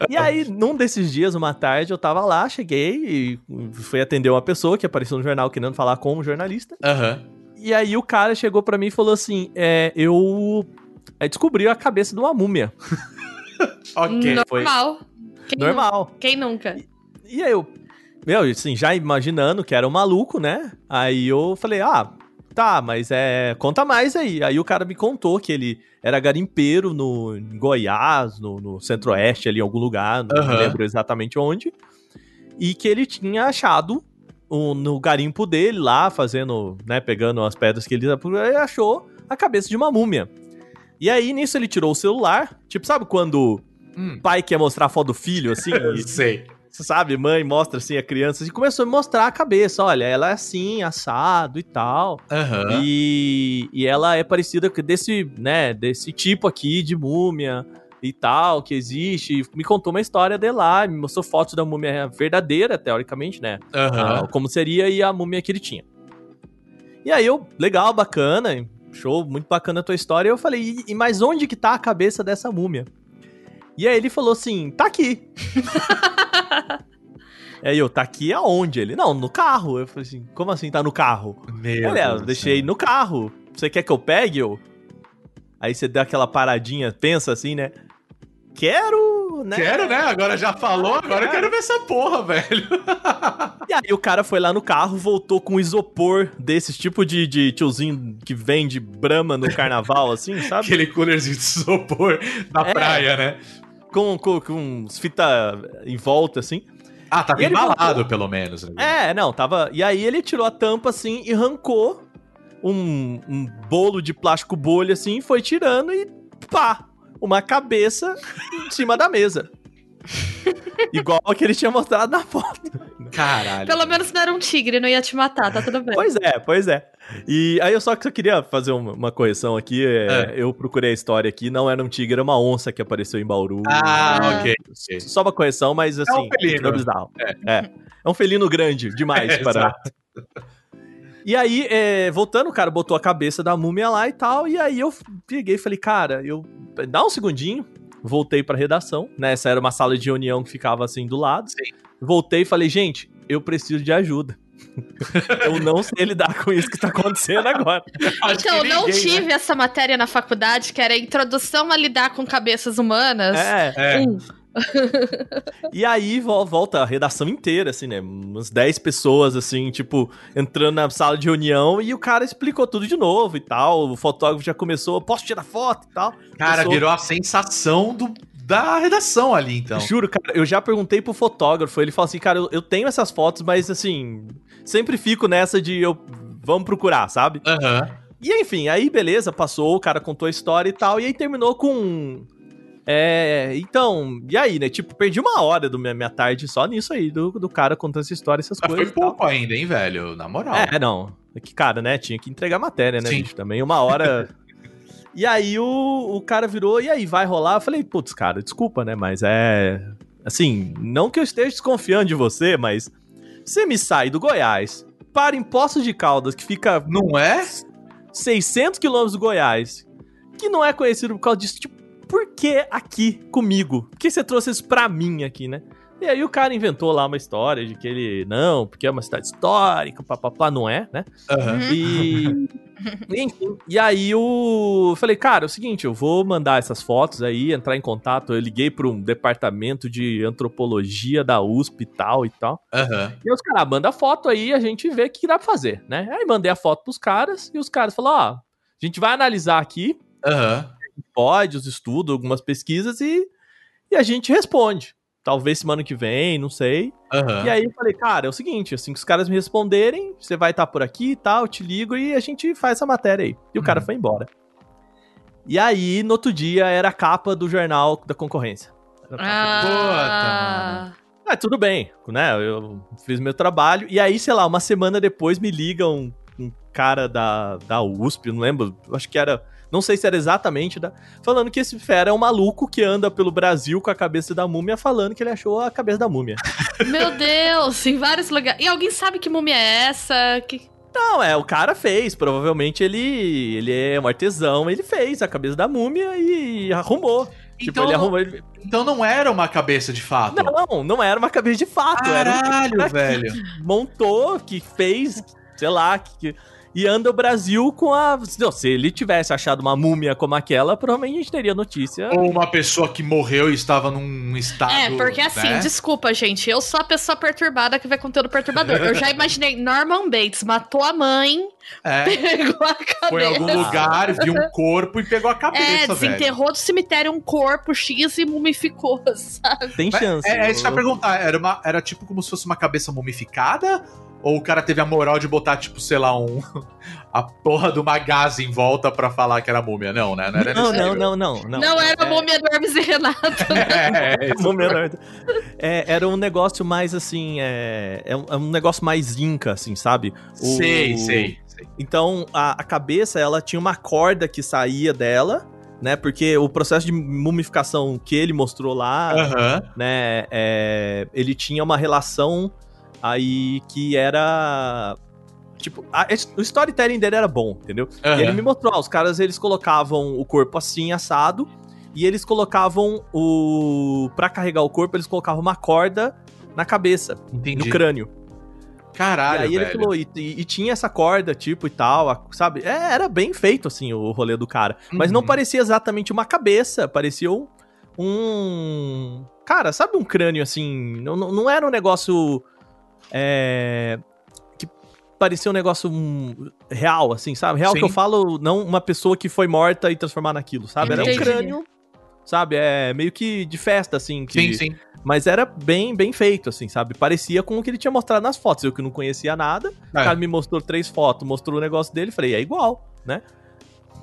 S5: [LAUGHS]
S6: E aí, num desses dias, uma tarde, eu tava lá, cheguei e fui atender uma pessoa que apareceu no jornal querendo falar com um jornalista.
S5: Aham.
S6: E aí o cara chegou pra mim e falou assim: é, eu é, descobri a cabeça de uma múmia. [LAUGHS]
S5: Ok.
S6: foi-
S7: Normal. Quem
S6: Normal.
S7: nu- Quem nunca?
S6: E aí eu, meu, assim, já imaginando que era um maluco, né? Aí eu falei, ah, tá, mas é. Conta mais aí. Aí o cara me contou que ele era garimpeiro no em Goiás, no, no centro-oeste, ali em algum lugar, não
S5: Aham.
S6: lembro exatamente onde. E que ele tinha achado um- no garimpo dele lá, fazendo, né, pegando as pedras que ele, ele achou a cabeça de uma múmia. E aí, nisso, ele tirou o celular. Tipo, sabe quando
S5: Hum.
S6: pai quer mostrar a foto do filho, assim? e- [LAUGHS]
S5: Sei.
S6: Você sabe, mãe mostra assim a criança e começou a me mostrar a cabeça. Olha, ela é assim, assado e tal.
S5: Aham.
S6: E, e ela é parecida com desse, né, desse tipo aqui de múmia e tal, que existe. Me contou uma história de lá, me mostrou fotos da múmia verdadeira, teoricamente, né? Ah, como seria e a múmia que ele tinha. E aí eu, legal, bacana, show, muito bacana a tua história. E eu falei, e, e mas onde que tá a cabeça dessa múmia? E aí ele falou assim, tá aqui. [LAUGHS] aí eu, tá aqui aonde? Ele, não, no carro. Eu falei assim, como assim tá no carro?
S5: Meu
S6: Olha, eu
S5: Deus do
S6: deixei no carro. Você quer que eu pegue? Eu? Aí você dá aquela paradinha, pensa assim, né? Quero, né?
S5: Quero, né? Agora já falou, agora eu quero ver essa porra, velho.
S6: E aí o cara foi lá no carro, voltou com isopor desses tipo de, de tiozinho que vende brama no carnaval, assim, [LAUGHS] sabe?
S5: Aquele coolerzinho de isopor na
S6: É.
S5: praia, né?
S6: Com, com, com uns fita em volta, assim.
S5: Ah, tava
S6: E
S5: embalado,
S6: voltou.
S5: pelo menos. né?
S6: É, não, tava. E aí ele tirou a tampa assim e arrancou um, um bolo de plástico bolha assim, foi tirando e pá! Uma cabeça em cima da mesa. [LAUGHS] Igual a que ele tinha mostrado na foto.
S5: Caralho.
S7: Pelo menos não era um tigre, não ia te matar, tá tudo bem.
S6: Pois é, pois é. E aí eu só, só queria fazer uma, uma correção aqui. é, Eu procurei a história aqui, não era um tigre, era uma onça que apareceu em Bauru.
S5: Ah,
S7: Ah.
S5: ok.
S6: Só uma correção, mas assim,
S5: um felino.
S6: não bizarro. É. é. um felino grande demais [LAUGHS]
S5: É,
S6: para. E aí, é, voltando, o cara botou a cabeça da múmia lá e tal. E aí eu peguei e falei, cara, eu. Dá um segundinho. Voltei pra redação, né? Essa era uma sala de reunião que ficava assim do lado.
S5: Sim.
S6: Voltei e falei, gente, eu preciso de ajuda. [LAUGHS] eu não sei lidar com isso que tá acontecendo agora.
S7: Então, não
S5: ninguém, né?
S7: tive essa matéria na faculdade, que era a introdução a lidar com cabeças humanas.
S6: É,
S5: É.
S7: Um. [LAUGHS]
S6: E aí vo- volta a redação inteira, assim, né? Umas 10 pessoas, assim, tipo, entrando na sala de reunião e o cara explicou tudo de novo e tal. O fotógrafo já começou, posso tirar foto e tal.
S5: Cara,
S6: Começou-
S5: virou a sensação do, da redação ali, então.
S6: Juro, cara, eu já perguntei pro fotógrafo, ele falou assim, cara, eu, eu tenho essas fotos, mas assim, sempre fico nessa de eu. Vamos procurar, sabe?
S5: Aham.
S6: E enfim, aí beleza, passou, o cara contou a história e tal, e aí terminou com. É, então, e aí, né? Tipo, perdi uma hora da minha, minha tarde só nisso aí, do, do cara contando essa história, essas
S5: Mas foi
S6: coisas. tal.
S5: pouco ainda, hein, velho? Na moral.
S6: É, não. É que, cara, né? Tinha que entregar matéria, né,
S5: Sim.
S6: bicho? Também uma hora. [LAUGHS] e aí o, o cara virou, e aí, vai rolar? Eu falei, putz, cara, desculpa, né? Mas é. Assim, não que eu esteja desconfiando de você, mas. Você me sai do Goiás para em Poços de Caldas, que fica
S5: Não é?
S6: 600 quilômetros do Goiás, que não é conhecido por causa disso. Tipo, por que aqui comigo? Por que você trouxe isso pra mim aqui, né? E aí o cara inventou lá uma história de que ele, não, porque é uma cidade histórica, papapá, não é, né?
S5: Aham.
S6: E. [LAUGHS] Enfim, e aí o. eu Falei, cara, é o seguinte, eu vou mandar essas fotos aí, entrar em contato. Eu liguei para um departamento de antropologia da USP e tal e tal.
S5: Aham.
S6: E os caras, manda foto aí, a gente vê o que dá pra fazer, né? Aí mandei a foto pros caras e os caras falaram, ó, a gente vai analisar aqui,
S5: Aham.
S6: Pode, os estudos, algumas pesquisas e, e a gente responde. Talvez semana que vem, não sei.
S5: Aham.
S6: E aí eu falei, cara, é o seguinte, assim que os caras me responderem, você vai estar por aqui e tal, eu te ligo e a gente faz essa matéria aí. E o cara
S5: Uhum.
S6: foi embora. E aí, no outro dia, era a capa do jornal da concorrência. Era a capa
S7: Ah,
S6: ah, tudo bem, né? Eu fiz meu trabalho. E aí, sei lá, uma semana depois me liga um, um cara da, da USP, não lembro, acho que era. Não sei se era exatamente da. Falando que esse fera é um maluco que anda pelo Brasil com a cabeça da múmia, falando que ele achou a cabeça da múmia. [LAUGHS]
S7: meu Deus, em vários lugares. E alguém sabe que múmia é essa? Que...
S6: Não, é, o cara fez. Provavelmente ele, ele é um artesão, ele fez a cabeça da múmia e arrumou. tipo,
S5: Então
S6: ele
S5: não-
S6: arrumou. Ele...
S5: Então não era uma cabeça de fato.
S6: Não, não era uma cabeça de fato. era um
S5: Caralho,
S6: cara que
S5: velho.
S6: montou, que fez, sei lá, que, e anda o Brasil com a. Não, se ele tivesse achado uma múmia como aquela, provavelmente a gente teria notícia.
S5: Ou uma pessoa que morreu e estava num estado.
S7: É, porque assim,
S5: né?
S7: desculpa, gente, eu sou a pessoa perturbada que vê conteúdo perturbador. Eu já imaginei Norman Bates matou a mãe,
S5: É,
S7: pegou a cabeça.
S5: foi em algum lugar, viu um corpo e pegou a
S7: É,
S5: cabeça, velho.
S7: desenterrou do cemitério um corpo X e mumificou, [LAUGHS] sabe?
S6: Tem chance.
S5: É, é isso que eu ia perguntar. Era, uma, era tipo como se fosse uma cabeça mumificada? Ou o cara teve a moral de botar, tipo, sei lá, um. a porra de uma gaze em volta pra falar que era múmia? Não, né? Não era
S6: Não, não, não, não, não.
S7: Não, era a
S6: É-
S7: múmia do Hermes e Renato. [LAUGHS]
S5: É, isso.
S6: Múmia não. É, era um negócio mais assim. É, é um, é um negócio mais inca, assim, sabe? O-
S5: Sei, sei, sei.
S6: Então, a, a cabeça, ela tinha uma corda que saía dela, né? Porque o processo de mumificação que ele mostrou lá,
S5: Aham.
S6: né? é, ele tinha uma relação aí que era. Tipo, a- o storytelling dele era bom, entendeu? E ele me mostrou, ó, os caras eles colocavam o corpo assim, assado, e eles colocavam o. Pra carregar o corpo, eles colocavam uma corda na cabeça,
S5: Entendi.
S6: no crânio.
S5: Caralho,
S6: e aí ele
S5: velho.
S6: falou, e, e- e tinha essa corda, tipo, e tal, a- sabe? É, era bem feito, assim, o rolê do cara. Mas não
S5: Uhum.
S6: parecia exatamente uma cabeça, parecia um. um- Cara, sabe um crânio, assim? Não, não era um negócio. É. Que parecia um negócio hum, real, assim, sabe? Real
S5: Sim.
S6: que eu falo, não uma pessoa que foi morta e transformar naquilo, sabe? Era um crânio. Sabe, é meio que de festa, assim. Que,
S5: Sim, sim.
S6: Mas era bem, bem feito, assim, sabe? Parecia com o que ele tinha mostrado nas fotos. Eu que não conhecia nada, o
S5: É.
S6: cara me mostrou três fotos, mostrou o negócio dele, falei, é igual, né?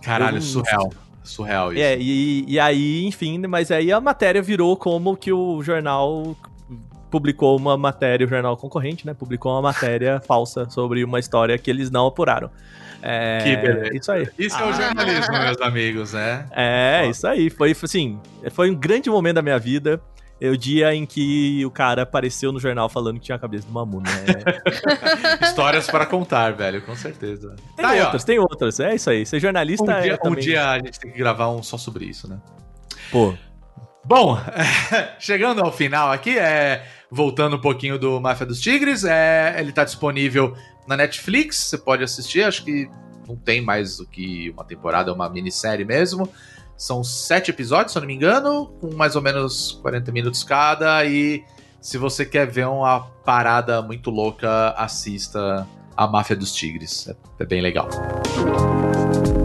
S5: Caralho,
S6: Eu-
S5: surreal. Surreal isso.
S6: É, e, e aí, enfim, mas aí a matéria virou como que o jornal publicou uma matéria, o jornal concorrente, né? Publicou uma matéria [LAUGHS] falsa sobre uma história que eles não apuraram. É,
S5: Que beleza.
S6: Isso aí.
S5: Isso é o
S7: Ah.
S5: jornalismo, meus amigos, né?
S6: É, isso aí. Foi, assim, foi um grande momento da minha vida. É o dia em que o cara apareceu no jornal falando que tinha a cabeça de uma múmia. É,
S5: Histórias para contar, velho, com certeza.
S6: Tem
S5: Tá aí,
S6: outras, tem outras. É isso aí. Ser jornalista
S5: Um
S6: é
S5: dia, um
S6: também-
S5: dia a gente tem que gravar um só sobre isso, né?
S6: Pô,
S5: Bom, [LAUGHS] chegando ao final aqui, é, voltando um pouquinho do Máfia dos Tigres, é, ele tá disponível na Netflix, você pode assistir, acho que não tem mais do que uma temporada, é uma minissérie mesmo. São sete episódios, se eu não me engano, com mais ou menos 40 minutos cada, e se você quer ver uma parada muito louca, assista a Máfia dos Tigres, é, é bem legal. Bom,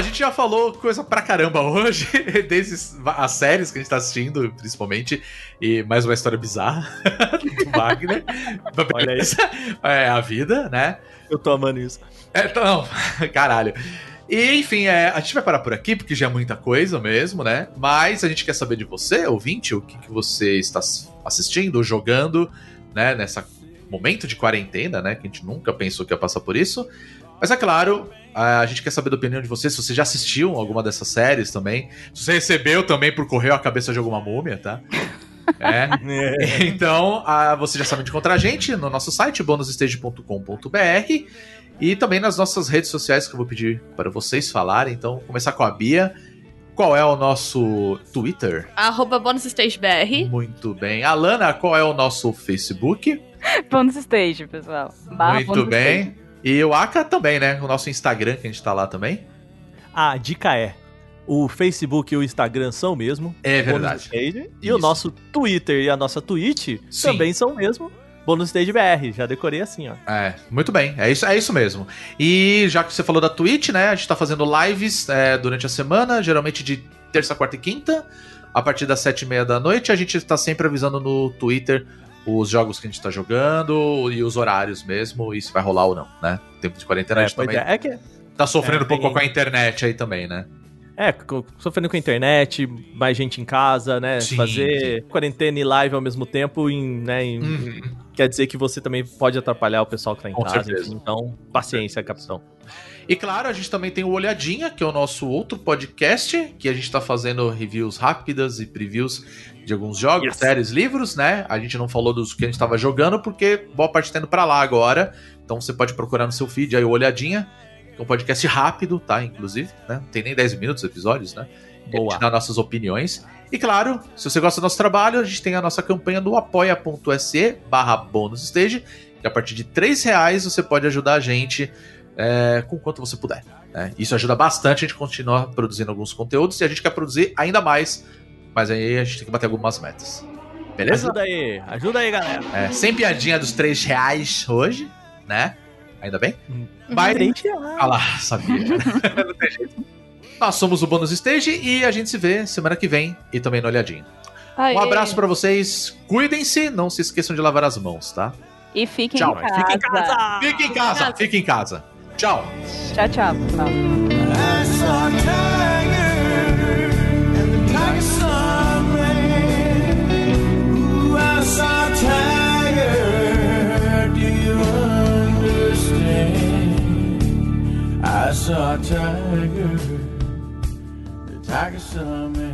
S5: a gente já falou coisa pra caramba hoje, [LAUGHS] desde as séries que a gente tá assistindo, principalmente, e mais uma história bizarra [LAUGHS] do Wagner.
S6: Olha aí.
S5: É a vida, né?
S6: eu tô amando isso.
S5: É, então, não, [LAUGHS] caralho. E, enfim, é, a gente vai parar por aqui, porque já é muita coisa mesmo, né? Mas a gente quer saber de você, ouvinte, o que, que você está assistindo, jogando, né? Nessa momento de quarentena, né? Que a gente nunca pensou que ia passar por isso. Mas é claro, a gente quer saber da opinião de você, se você já assistiu alguma dessas séries também. Se você recebeu também por correio a cabeça de alguma múmia, tá? [LAUGHS] É. Então, ah, você já sabe onde encontrar a gente no nosso site, bonusstage.com.br e também nas nossas redes sociais que eu vou pedir para vocês falarem. Então, vou começar com a Bia. qual é o nosso Twitter?
S7: Arroba BonusStageBR.
S5: Muito bem. Alana, qual é o nosso Facebook?
S8: Bonus Stage, pessoal. Barra
S5: Muito
S8: Bonus
S5: bem.
S8: Stage.
S5: E o Aka também, né? O nosso Instagram, que a gente tá lá também.
S6: A dica é: o Facebook e o Instagram são o mesmo.
S5: É verdade.
S6: Stage, e o nosso Twitter e a nossa Twitch
S5: Sim.
S6: também são o mesmo. Bônus Stage BR. Já decorei assim, ó.
S5: É, muito bem, é isso, é isso mesmo. E já que você falou da Twitch, né? A gente tá fazendo lives é, durante a semana, geralmente de terça, quarta e quinta, a partir das sete e meia da noite. A gente tá sempre avisando no Twitter os jogos que a gente tá jogando e os horários mesmo, e se vai rolar ou não, né? Tempo de quarentena, a
S6: É,
S5: gente
S6: pois
S5: também
S6: é, é que
S5: tá sofrendo
S6: é,
S5: um pouco
S6: tem-
S5: com a internet aí também, né?
S6: É, sofrendo com a internet, mais gente em casa, né?
S5: Sim,
S6: Fazer quarentena e live ao mesmo tempo em, né, em-
S5: Uhum.
S6: quer dizer que você também pode atrapalhar o pessoal que tá em
S5: Com
S6: casa, enfim. Então, paciência, capitão.
S5: E claro, a gente também tem o Olhadinha, que é o nosso outro podcast, que a gente tá fazendo reviews rápidas e previews de alguns jogos,
S6: Yes.
S5: séries, livros, né? A gente não falou dos que a gente tava jogando, porque boa parte tá indo pra lá agora. Então você pode procurar no seu feed aí o Olhadinha, é um podcast rápido, tá? Inclusive, né? Não tem nem 10 minutos os episódios, né? A
S6: Boa.
S5: gente dá nossas opiniões. E claro, se você gosta do nosso trabalho, a gente tem a nossa campanha do apoia.se barra bônus stage, que a partir de 3 reais você pode ajudar a gente é, com quanto você puder. né? Isso ajuda bastante a gente continuar produzindo alguns conteúdos e a gente quer produzir ainda mais, mas aí a gente tem que bater algumas metas. Beleza?
S6: Ajuda aí, ajuda aí, galera.
S5: É, sem piadinha dos 3 reais hoje, né? Ainda bem? Mas
S6: Gente, [LAUGHS]
S5: ah lá, sabia. Não tem jeito. Nós somos o Bônus Stage e a gente se vê semana que vem e também no Olhadinho.
S8: Aê.
S5: Um abraço pra vocês, cuidem-se, não se esqueçam de lavar as mãos, tá?
S8: E fiquem
S5: Tchau.
S8: em casa.
S6: Fica em casa!
S5: Fique em casa, fique em casa. Tchau.
S8: Tchau, tchau, pessoal.
S4: I saw a tiger. Do you understand? I saw a tiger The tiger saw me.